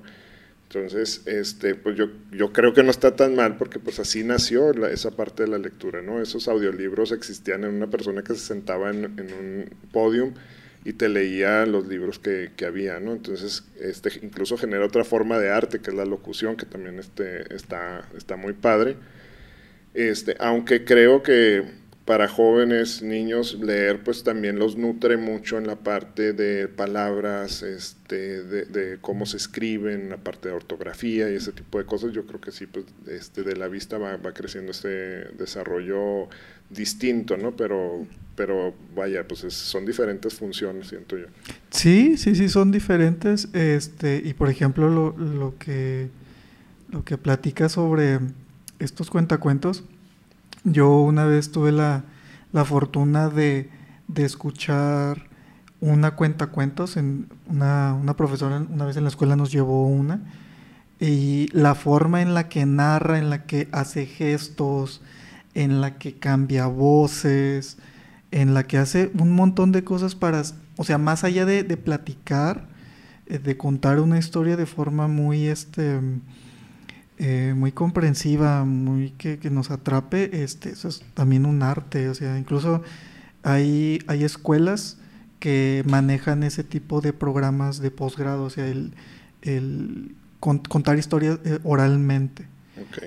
Entonces, este, pues yo, yo creo que no está tan mal porque pues así nació esa parte de la lectura, ¿no? Esos audiolibros existían en una persona que se sentaba en, un podium y te leía los libros que, que, había, ¿no? Entonces, este, incluso genera otra forma de arte, que es la locución, que también este, está, está muy padre. Este, aunque creo que para jóvenes, niños, leer pues también los nutre mucho en la parte de palabras, este, de, cómo se escriben, la parte de ortografía y ese tipo de cosas. Yo creo que sí, pues este, de la vista va, va creciendo este desarrollo distinto, ¿no? Pero, pero vaya, pues son diferentes funciones, siento yo. Sí, sí, sí, son diferentes. Este, y por ejemplo, lo, lo que lo que platica sobre estos cuentacuentos, yo una vez tuve la, fortuna de, escuchar una cuenta cuentos, en una, una, profesora una vez en la escuela nos llevó una, y la forma en la que narra, en la que hace gestos, en la que cambia voces, en la que hace un montón de cosas para, o sea, más allá de, platicar, eh, de contar una historia de forma muy, este, eh, muy comprensiva, muy que, nos atrape, este, eso es también un arte, o sea, incluso hay, hay escuelas que manejan ese tipo de programas de posgrado, o sea, el, contar historias eh, oralmente.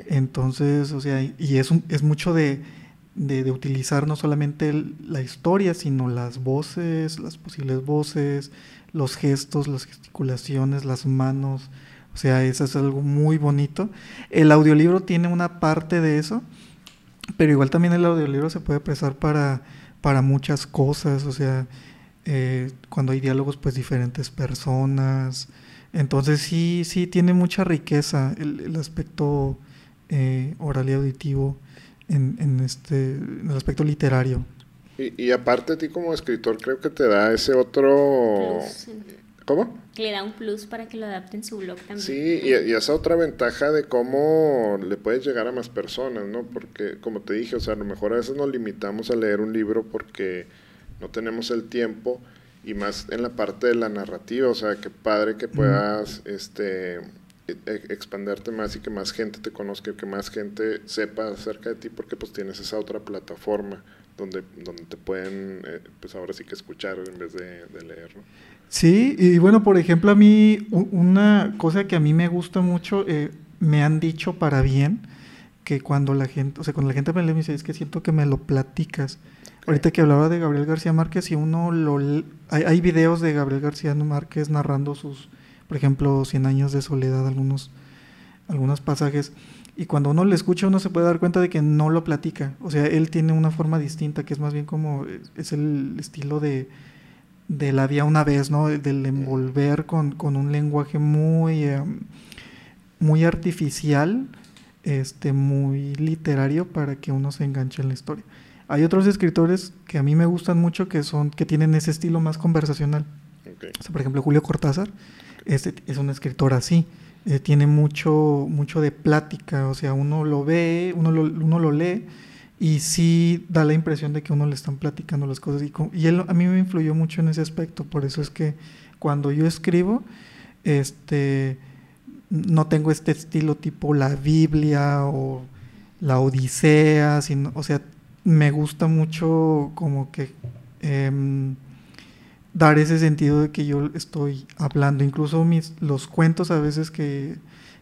Entonces, o sea, y es, es mucho de, de, utilizar no solamente la historia, sino las voces, las posibles voces, los gestos, las gesticulaciones, las manos, o sea, eso es algo muy bonito. El audiolibro tiene una parte de eso, pero igual también el audiolibro se puede prestar para, para muchas cosas. O sea, eh, cuando hay diálogos, pues diferentes personas. Entonces sí, sí tiene mucha riqueza el, aspecto eh, oral y auditivo en, en, este, en el aspecto literario. Y, y, aparte a ti como escritor creo que te da ese otro... ¿Cómo? le da un plus para que lo adapte en su blog también. Sí, y, esa otra ventaja de cómo le puedes llegar a más personas, ¿no? Porque, como te dije, o sea, a lo mejor a veces nos limitamos a leer un libro porque no tenemos el tiempo y más en la parte de la narrativa, o sea, qué padre que puedas, este, e, e, expanderte más y que más gente te conozca, que más gente sepa acerca de ti, porque pues tienes esa otra plataforma donde, donde te pueden, eh, pues ahora sí que escuchar en vez de, leer. ¿no? Sí, y bueno, por ejemplo, a mí una cosa que a mí me gusta mucho, eh, me han dicho para bien, que cuando la gente, o sea, cuando la gente me lee, me dice, es que siento que me lo platicas. Ahorita que hablaba de Gabriel García Márquez, y uno lo... Hay, hay videos de Gabriel García Márquez narrando sus por ejemplo, Cien años de soledad, algunos, algunos pasajes. Y cuando uno le escucha, uno se puede dar cuenta de que no lo platica. O sea, él tiene una forma distinta, que es más bien como, es el estilo de, de la vía una vez, ¿no? Del envolver con, un lenguaje muy, em, muy artificial, este, muy literario para que uno se enganche en la historia. Hay otros escritores que a mí me gustan mucho que son, que tienen ese estilo más conversacional. por ejemplo, Julio Cortázar este es un escritor así. Eh, tiene mucho, mucho de plática, o sea, uno lo ve, uno lo, uno lo lee y sí da la impresión de que uno le están platicando las cosas. Y, y él a mí me influyó mucho en ese aspecto, por eso es que cuando yo escribo, este, no tengo este estilo tipo la Biblia o la Odisea, sino, o sea, me gusta mucho como que... Em, dar ese sentido de que yo estoy hablando. Incluso mis, los cuentos a veces que,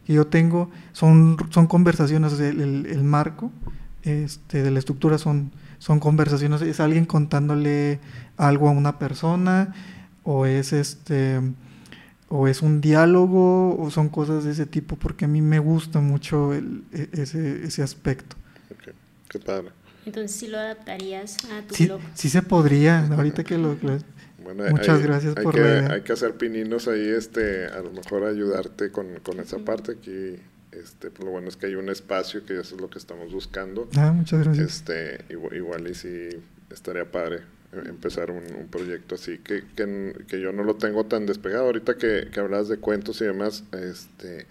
yo tengo son, son conversaciones, el, marco este, de la estructura son, son conversaciones, es alguien contándole algo a una persona o es este o es un diálogo o son cosas de ese tipo porque a mí me gusta mucho el, e, ese, ese aspecto. Qué padre. Entonces sí lo adaptarías a tu sí, blog. Sí se podría, ahorita que lo... Muchas gracias por que, Hay que hacer pininos ahí, este, a lo mejor ayudarte con, esa parte. Aquí, este, pues, lo bueno es que hay un espacio que eso es lo que estamos buscando. Ah, muchas gracias. Este, igual, y si estaría padre eh, empezar un, proyecto así, que, que, yo no lo tengo tan despegado. Ahorita que, que hablas de cuentos y demás, este,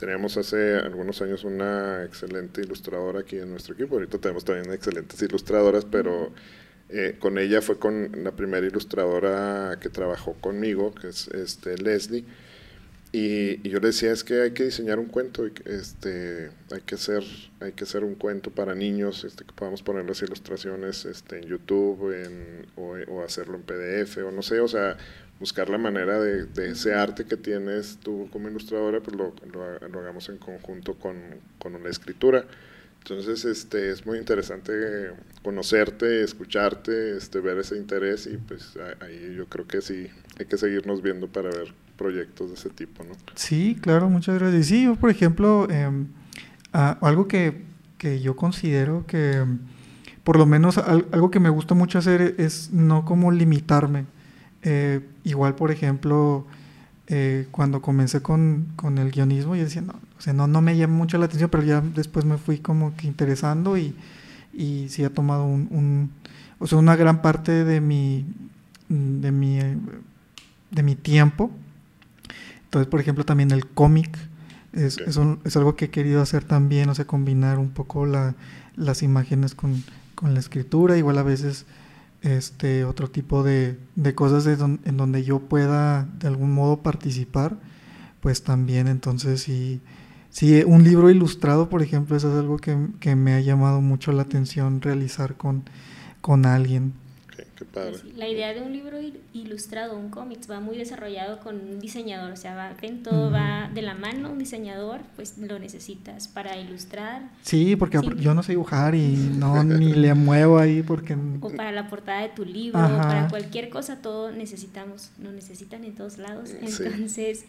teníamos hace algunos años una excelente ilustradora aquí en nuestro equipo. Ahorita tenemos también excelentes ilustradoras, pero... Eh, con ella fue con la primera ilustradora que trabajó conmigo, que es este, Leslie. Y, yo le decía, es que hay que diseñar un cuento, este, hay, que hacer, hay que hacer un cuento para niños, este, que podamos poner las ilustraciones este, en YouTube en, o, hacerlo en PDF o no sé, o sea, buscar la manera de, de ese arte que tienes tú como ilustradora, pues lo, lo, lo hagamos en conjunto con, con la escritura. Entonces, este, es muy interesante conocerte, escucharte, este, ver ese interés y pues ahí yo creo que sí, hay que seguirnos viendo para ver proyectos de ese tipo, ¿no? Sí, claro, muchas gracias. Sí, yo, por ejemplo, em, algo que, que, yo considero que, por lo menos algo que me gusta mucho hacer es no como limitarme. Eh, igual, por ejemplo, eh, cuando comencé con, con, el guionismo, yo decía, no, o sea, no, no me llama mucho la atención, pero ya después me fui como que interesando y, y sí ha tomado un, o sea, una gran parte de mi, de mi, de mi tiempo. Entonces, por ejemplo, también el cómic es, es, algo que he querido hacer también, o sea, combinar un poco la, las imágenes con, con la escritura, igual a veces este otro tipo de, de cosas en donde yo pueda de algún modo participar, pues también entonces sí, sí un libro ilustrado, por ejemplo, eso es algo que, que me ha llamado mucho la atención realizar con, con alguien. Pues la idea de un libro ilustrado, un cómic, va muy desarrollado con un diseñador, o sea, va, en todo va de la mano, un diseñador, pues lo necesitas para ilustrar. Sí, porque yo no sé dibujar y no ni le muevo ahí porque... O para la portada de tu libro, para cualquier cosa, todo necesitamos, lo necesitan en todos lados, entonces... Sí,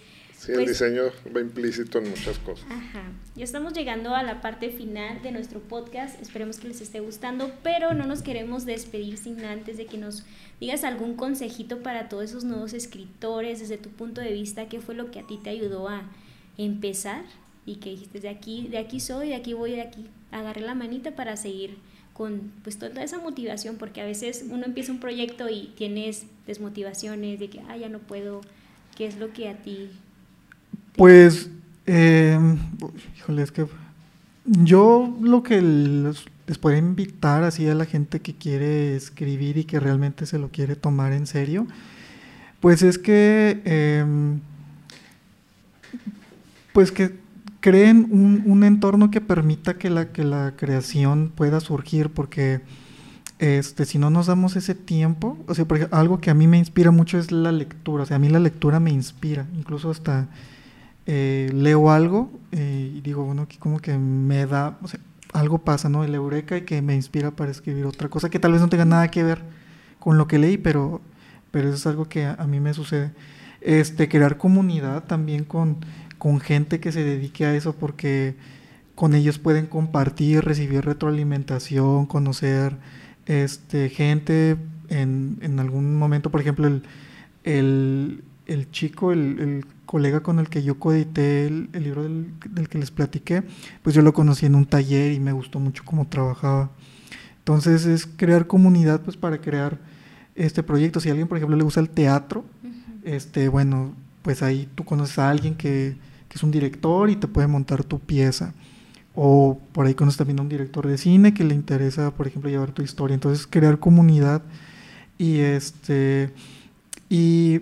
el pues diseño va implícito en muchas cosas. Ajá. Ya estamos llegando a la parte final de nuestro podcast. Esperemos que les esté gustando, pero no nos queremos despedir sin antes de que nos digas algún consejito para todos esos nuevos escritores desde tu punto de vista. ¿Qué fue lo que a ti te ayudó a empezar y que dijiste de aquí, de aquí soy, de aquí voy, de aquí agarré la manita para seguir con pues toda esa motivación, porque a veces uno empieza un proyecto y tienes desmotivaciones de que ah ya no puedo. ¿Qué es lo que a ti pues, eh, híjole, es que yo lo que les, les invitar así a la gente que quiere escribir y que realmente se lo quiere tomar en serio, pues es que em, Pues que creen un, un, entorno que permita que la, que la creación pueda surgir, porque este, si no nos damos ese tiempo, o sea, porque algo que a mí me inspira mucho es la lectura, o sea, a mí la lectura me inspira, incluso hasta eh, leo algo eh, y digo, bueno, aquí como que me da, o sea, algo pasa, ¿no? El eureka y que me inspira para escribir otra cosa que tal vez no tenga nada que ver con lo que leí, pero, pero eso es algo que a, mí me sucede. Este, crear comunidad también con, con gente que se dedique a eso, porque con ellos pueden compartir, recibir retroalimentación, conocer este, gente en, en algún momento, por ejemplo, el, el, el chico, el, el colega con el que yo coedité el, libro del, que les platiqué, pues yo lo conocí en un taller y me gustó mucho cómo trabajaba. Entonces es crear comunidad pues para crear este proyecto. Si a alguien, por ejemplo, le gusta el teatro, este, bueno, pues ahí tú conoces a alguien que, que, es un director y te puede montar tu pieza. O por ahí conoces también a un director de cine que le interesa, por ejemplo, llevar tu historia. Entonces crear comunidad y este y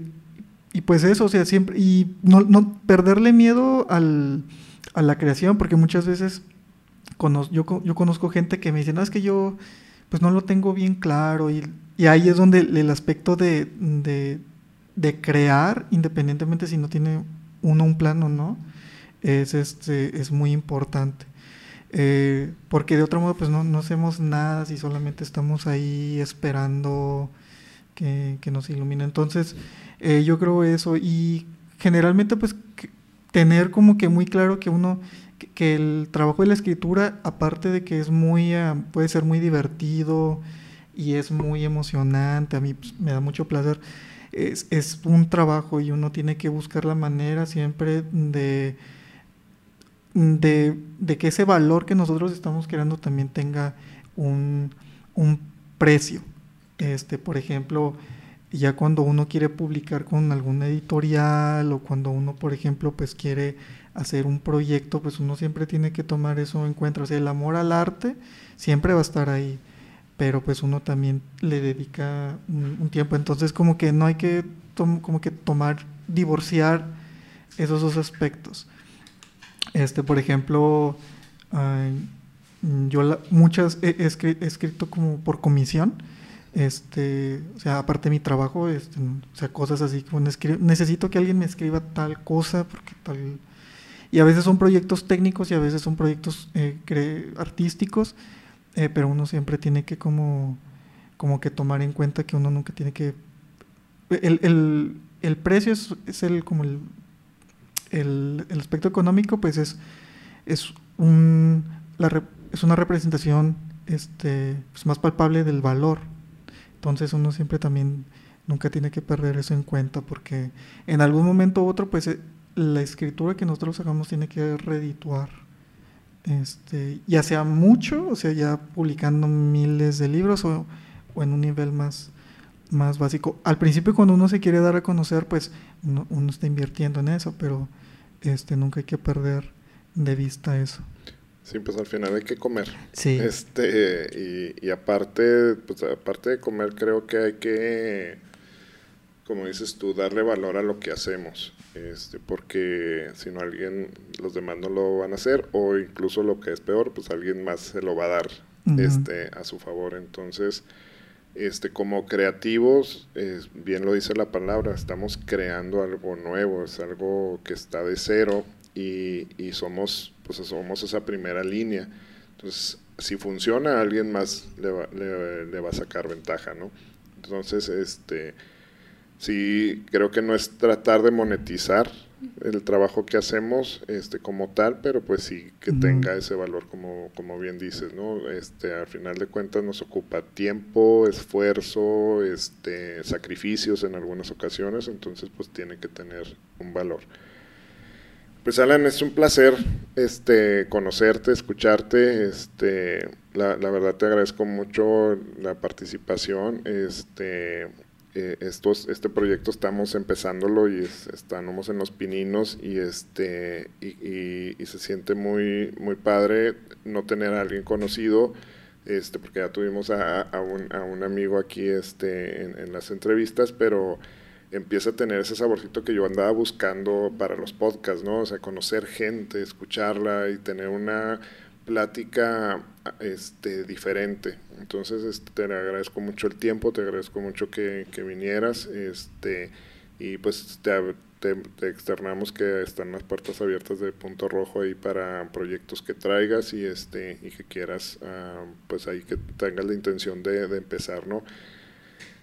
y pues eso, o sea, siempre, y no, no perderle miedo al, a la creación, porque muchas veces yo, yo conozco gente que me dice, no, es que yo pues no lo tengo bien claro, y, y ahí es donde el, aspecto de, de, crear, independientemente si no tiene uno un plan o no, es, este, es muy importante. Eh, porque de otro modo pues no, no hacemos nada si solamente estamos ahí esperando que, que nos ilumine. Entonces, eh, yo creo eso. Y generalmente, pues, tener como que muy claro que uno, que, el trabajo de la escritura, aparte de que es muy, ah, puede ser muy divertido y es muy emocionante, a mí pues, me da mucho placer, es, es, un trabajo y uno tiene que buscar la manera siempre de, de, de que ese valor que nosotros estamos creando también tenga un, un precio. Este, por ejemplo, ya cuando uno quiere publicar con algún editorial o cuando uno, por ejemplo, pues quiere hacer un proyecto, pues uno siempre tiene que tomar eso en cuenta. O sea, el amor al arte siempre va a estar ahí, pero pues uno también le dedica un, tiempo. Entonces, como que no hay que como que tomar, divorciar esos dos aspectos. Este, por ejemplo, yo muchas he, escrito como por comisión este, o sea, aparte de mi trabajo, este, o sea, cosas así como necesito que alguien me escriba tal cosa, porque tal... Y a veces son proyectos técnicos y a veces son proyectos eh, artísticos, eh, pero uno siempre tiene que como, como que tomar en cuenta que uno nunca tiene que... El, el, el precio es, es, el como el, el, el, aspecto económico, pues es, es, un, la, es una representación este, pues más palpable del valor entonces uno siempre también nunca tiene que perder eso en cuenta porque en algún momento u otro pues eh, la escritura que nosotros hagamos tiene que redituar. Este, ya sea mucho, o sea, ya publicando miles de libros o, en un nivel más, más básico. Al principio cuando uno se quiere dar a conocer, pues uno, uno está invirtiendo en eso, pero este, nunca hay que perder de vista eso. Sí, pues al final hay que comer. Sí. Este, y, aparte, pues aparte de comer, creo que hay que, como dices tú, darle valor a lo que hacemos. Este, porque si no alguien, los demás no lo van a hacer, o incluso lo que es peor, pues alguien más se lo va a dar este, a su favor. Entonces, este, como creativos, bien lo dice la palabra, estamos creando algo nuevo, es algo que está de cero y, y somos pues somos esa primera línea. Entonces, si funciona, alguien más le va, le, va a sacar ventaja, ¿no? Entonces, este, sí, creo que no es tratar de monetizar el trabajo que hacemos este como tal, pero pues sí que tenga ese valor como, como bien dices, ¿no? Este, al final de cuentas nos ocupa tiempo, esfuerzo, este, sacrificios en algunas ocasiones, entonces pues tiene que tener un valor. Pues Alan, es un placer este, conocerte, escucharte. Este, la, verdad te agradezco mucho la participación. Este, eh, este proyecto estamos empezándolo y estamos en los pininos y este y, se siente muy muy padre no tener a alguien conocido este porque ya tuvimos a, un, amigo aquí este en, en las entrevistas pero empieza a tener ese saborcito que yo andaba buscando para los podcasts, ¿no? O sea, conocer gente, escucharla y tener una plática este, diferente. Entonces, este, te agradezco mucho el tiempo, te agradezco mucho que, que vinieras, este, y pues te, te, externamos que están las puertas abiertas de Punto Rojo ahí para proyectos que traigas y este y que quieras, ah, pues ahí que tengas la intención de, de empezar, ¿no?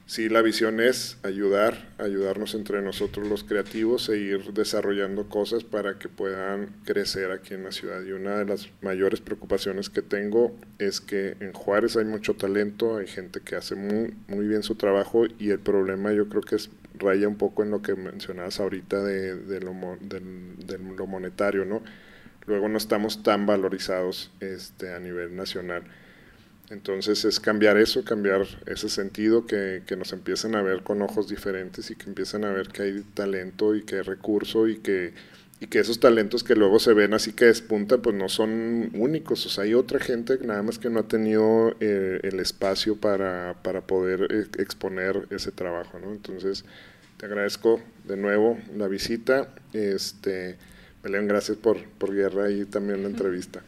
Sí, la visión es ayudar, ayudarnos entre nosotros los creativos e ir desarrollando cosas para que puedan crecer aquí en la ciudad. Y una de las mayores preocupaciones que tengo es que en Juárez hay mucho talento, hay gente que hace muy, muy bien su trabajo y el problema yo creo que es, raya un poco en lo que mencionabas ahorita de, de, lo, de, lo monetario, ¿no? Luego no estamos tan valorizados este, a nivel nacional. Entonces es cambiar eso, cambiar ese sentido, que, que, nos empiecen a ver con ojos diferentes y que empiecen a ver que hay talento y que hay recurso y que, y que esos talentos que luego se ven así que despuntan, pues no son únicos. O sea, hay otra gente nada más que no ha tenido eh, el espacio para, para poder eh, exponer ese trabajo, ¿no? Entonces, te agradezco de nuevo la visita. Este, Belén, gracias por, por Guerra y también la entrevista.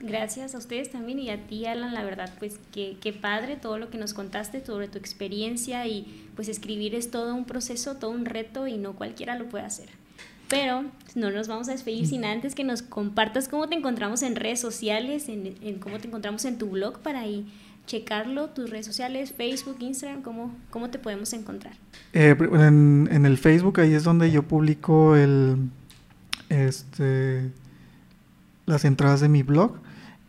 Gracias a ustedes también y a ti, Alan, la verdad, pues qué, qué padre todo lo que nos contaste sobre tu experiencia y pues escribir es todo un proceso, todo un reto y no cualquiera lo puede hacer. Pero no nos vamos a despedir sin antes que nos compartas cómo te encontramos en redes sociales, en, cómo te encontramos en tu blog para ahí checarlo, tus redes sociales, Facebook, Instagram, ¿cómo, cómo te podemos encontrar? Eh, en, en el Facebook ahí es donde yo publico el, este, las entradas de mi blog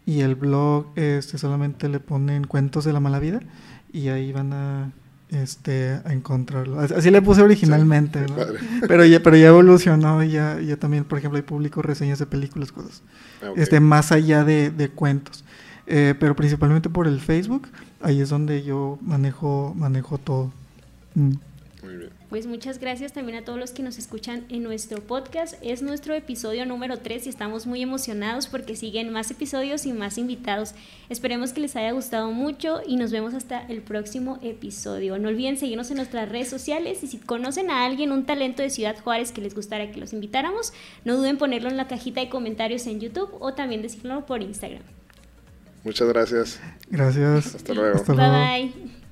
y el blog este solamente le ponen cuentos de la mala vida y ahí van a este a encontrarlo. Así le puse originalmente, Sí, ¿no? padre. pero ya pero ya evolucionó y ya, ya también, por ejemplo, hay publico reseñas de películas, cosas. Ah. Este más allá de, de cuentos. Eh, pero principalmente por el Facebook, ahí es donde yo manejo manejo todo. Mm. Muy bien. Pues muchas gracias también a todos los que nos escuchan en nuestro podcast. Es nuestro episodio número 3 y estamos muy emocionados porque siguen más episodios y más invitados. Esperemos que les haya gustado mucho y nos vemos hasta el próximo episodio. No olviden seguirnos en nuestras redes sociales y si conocen a alguien, un talento de Ciudad Juárez que les gustaría que los invitáramos, no duden en ponerlo en la cajita de comentarios en YouTube o también decirlo por Instagram. Muchas gracias. Gracias. Hasta luego. Hasta Bye luego. bye.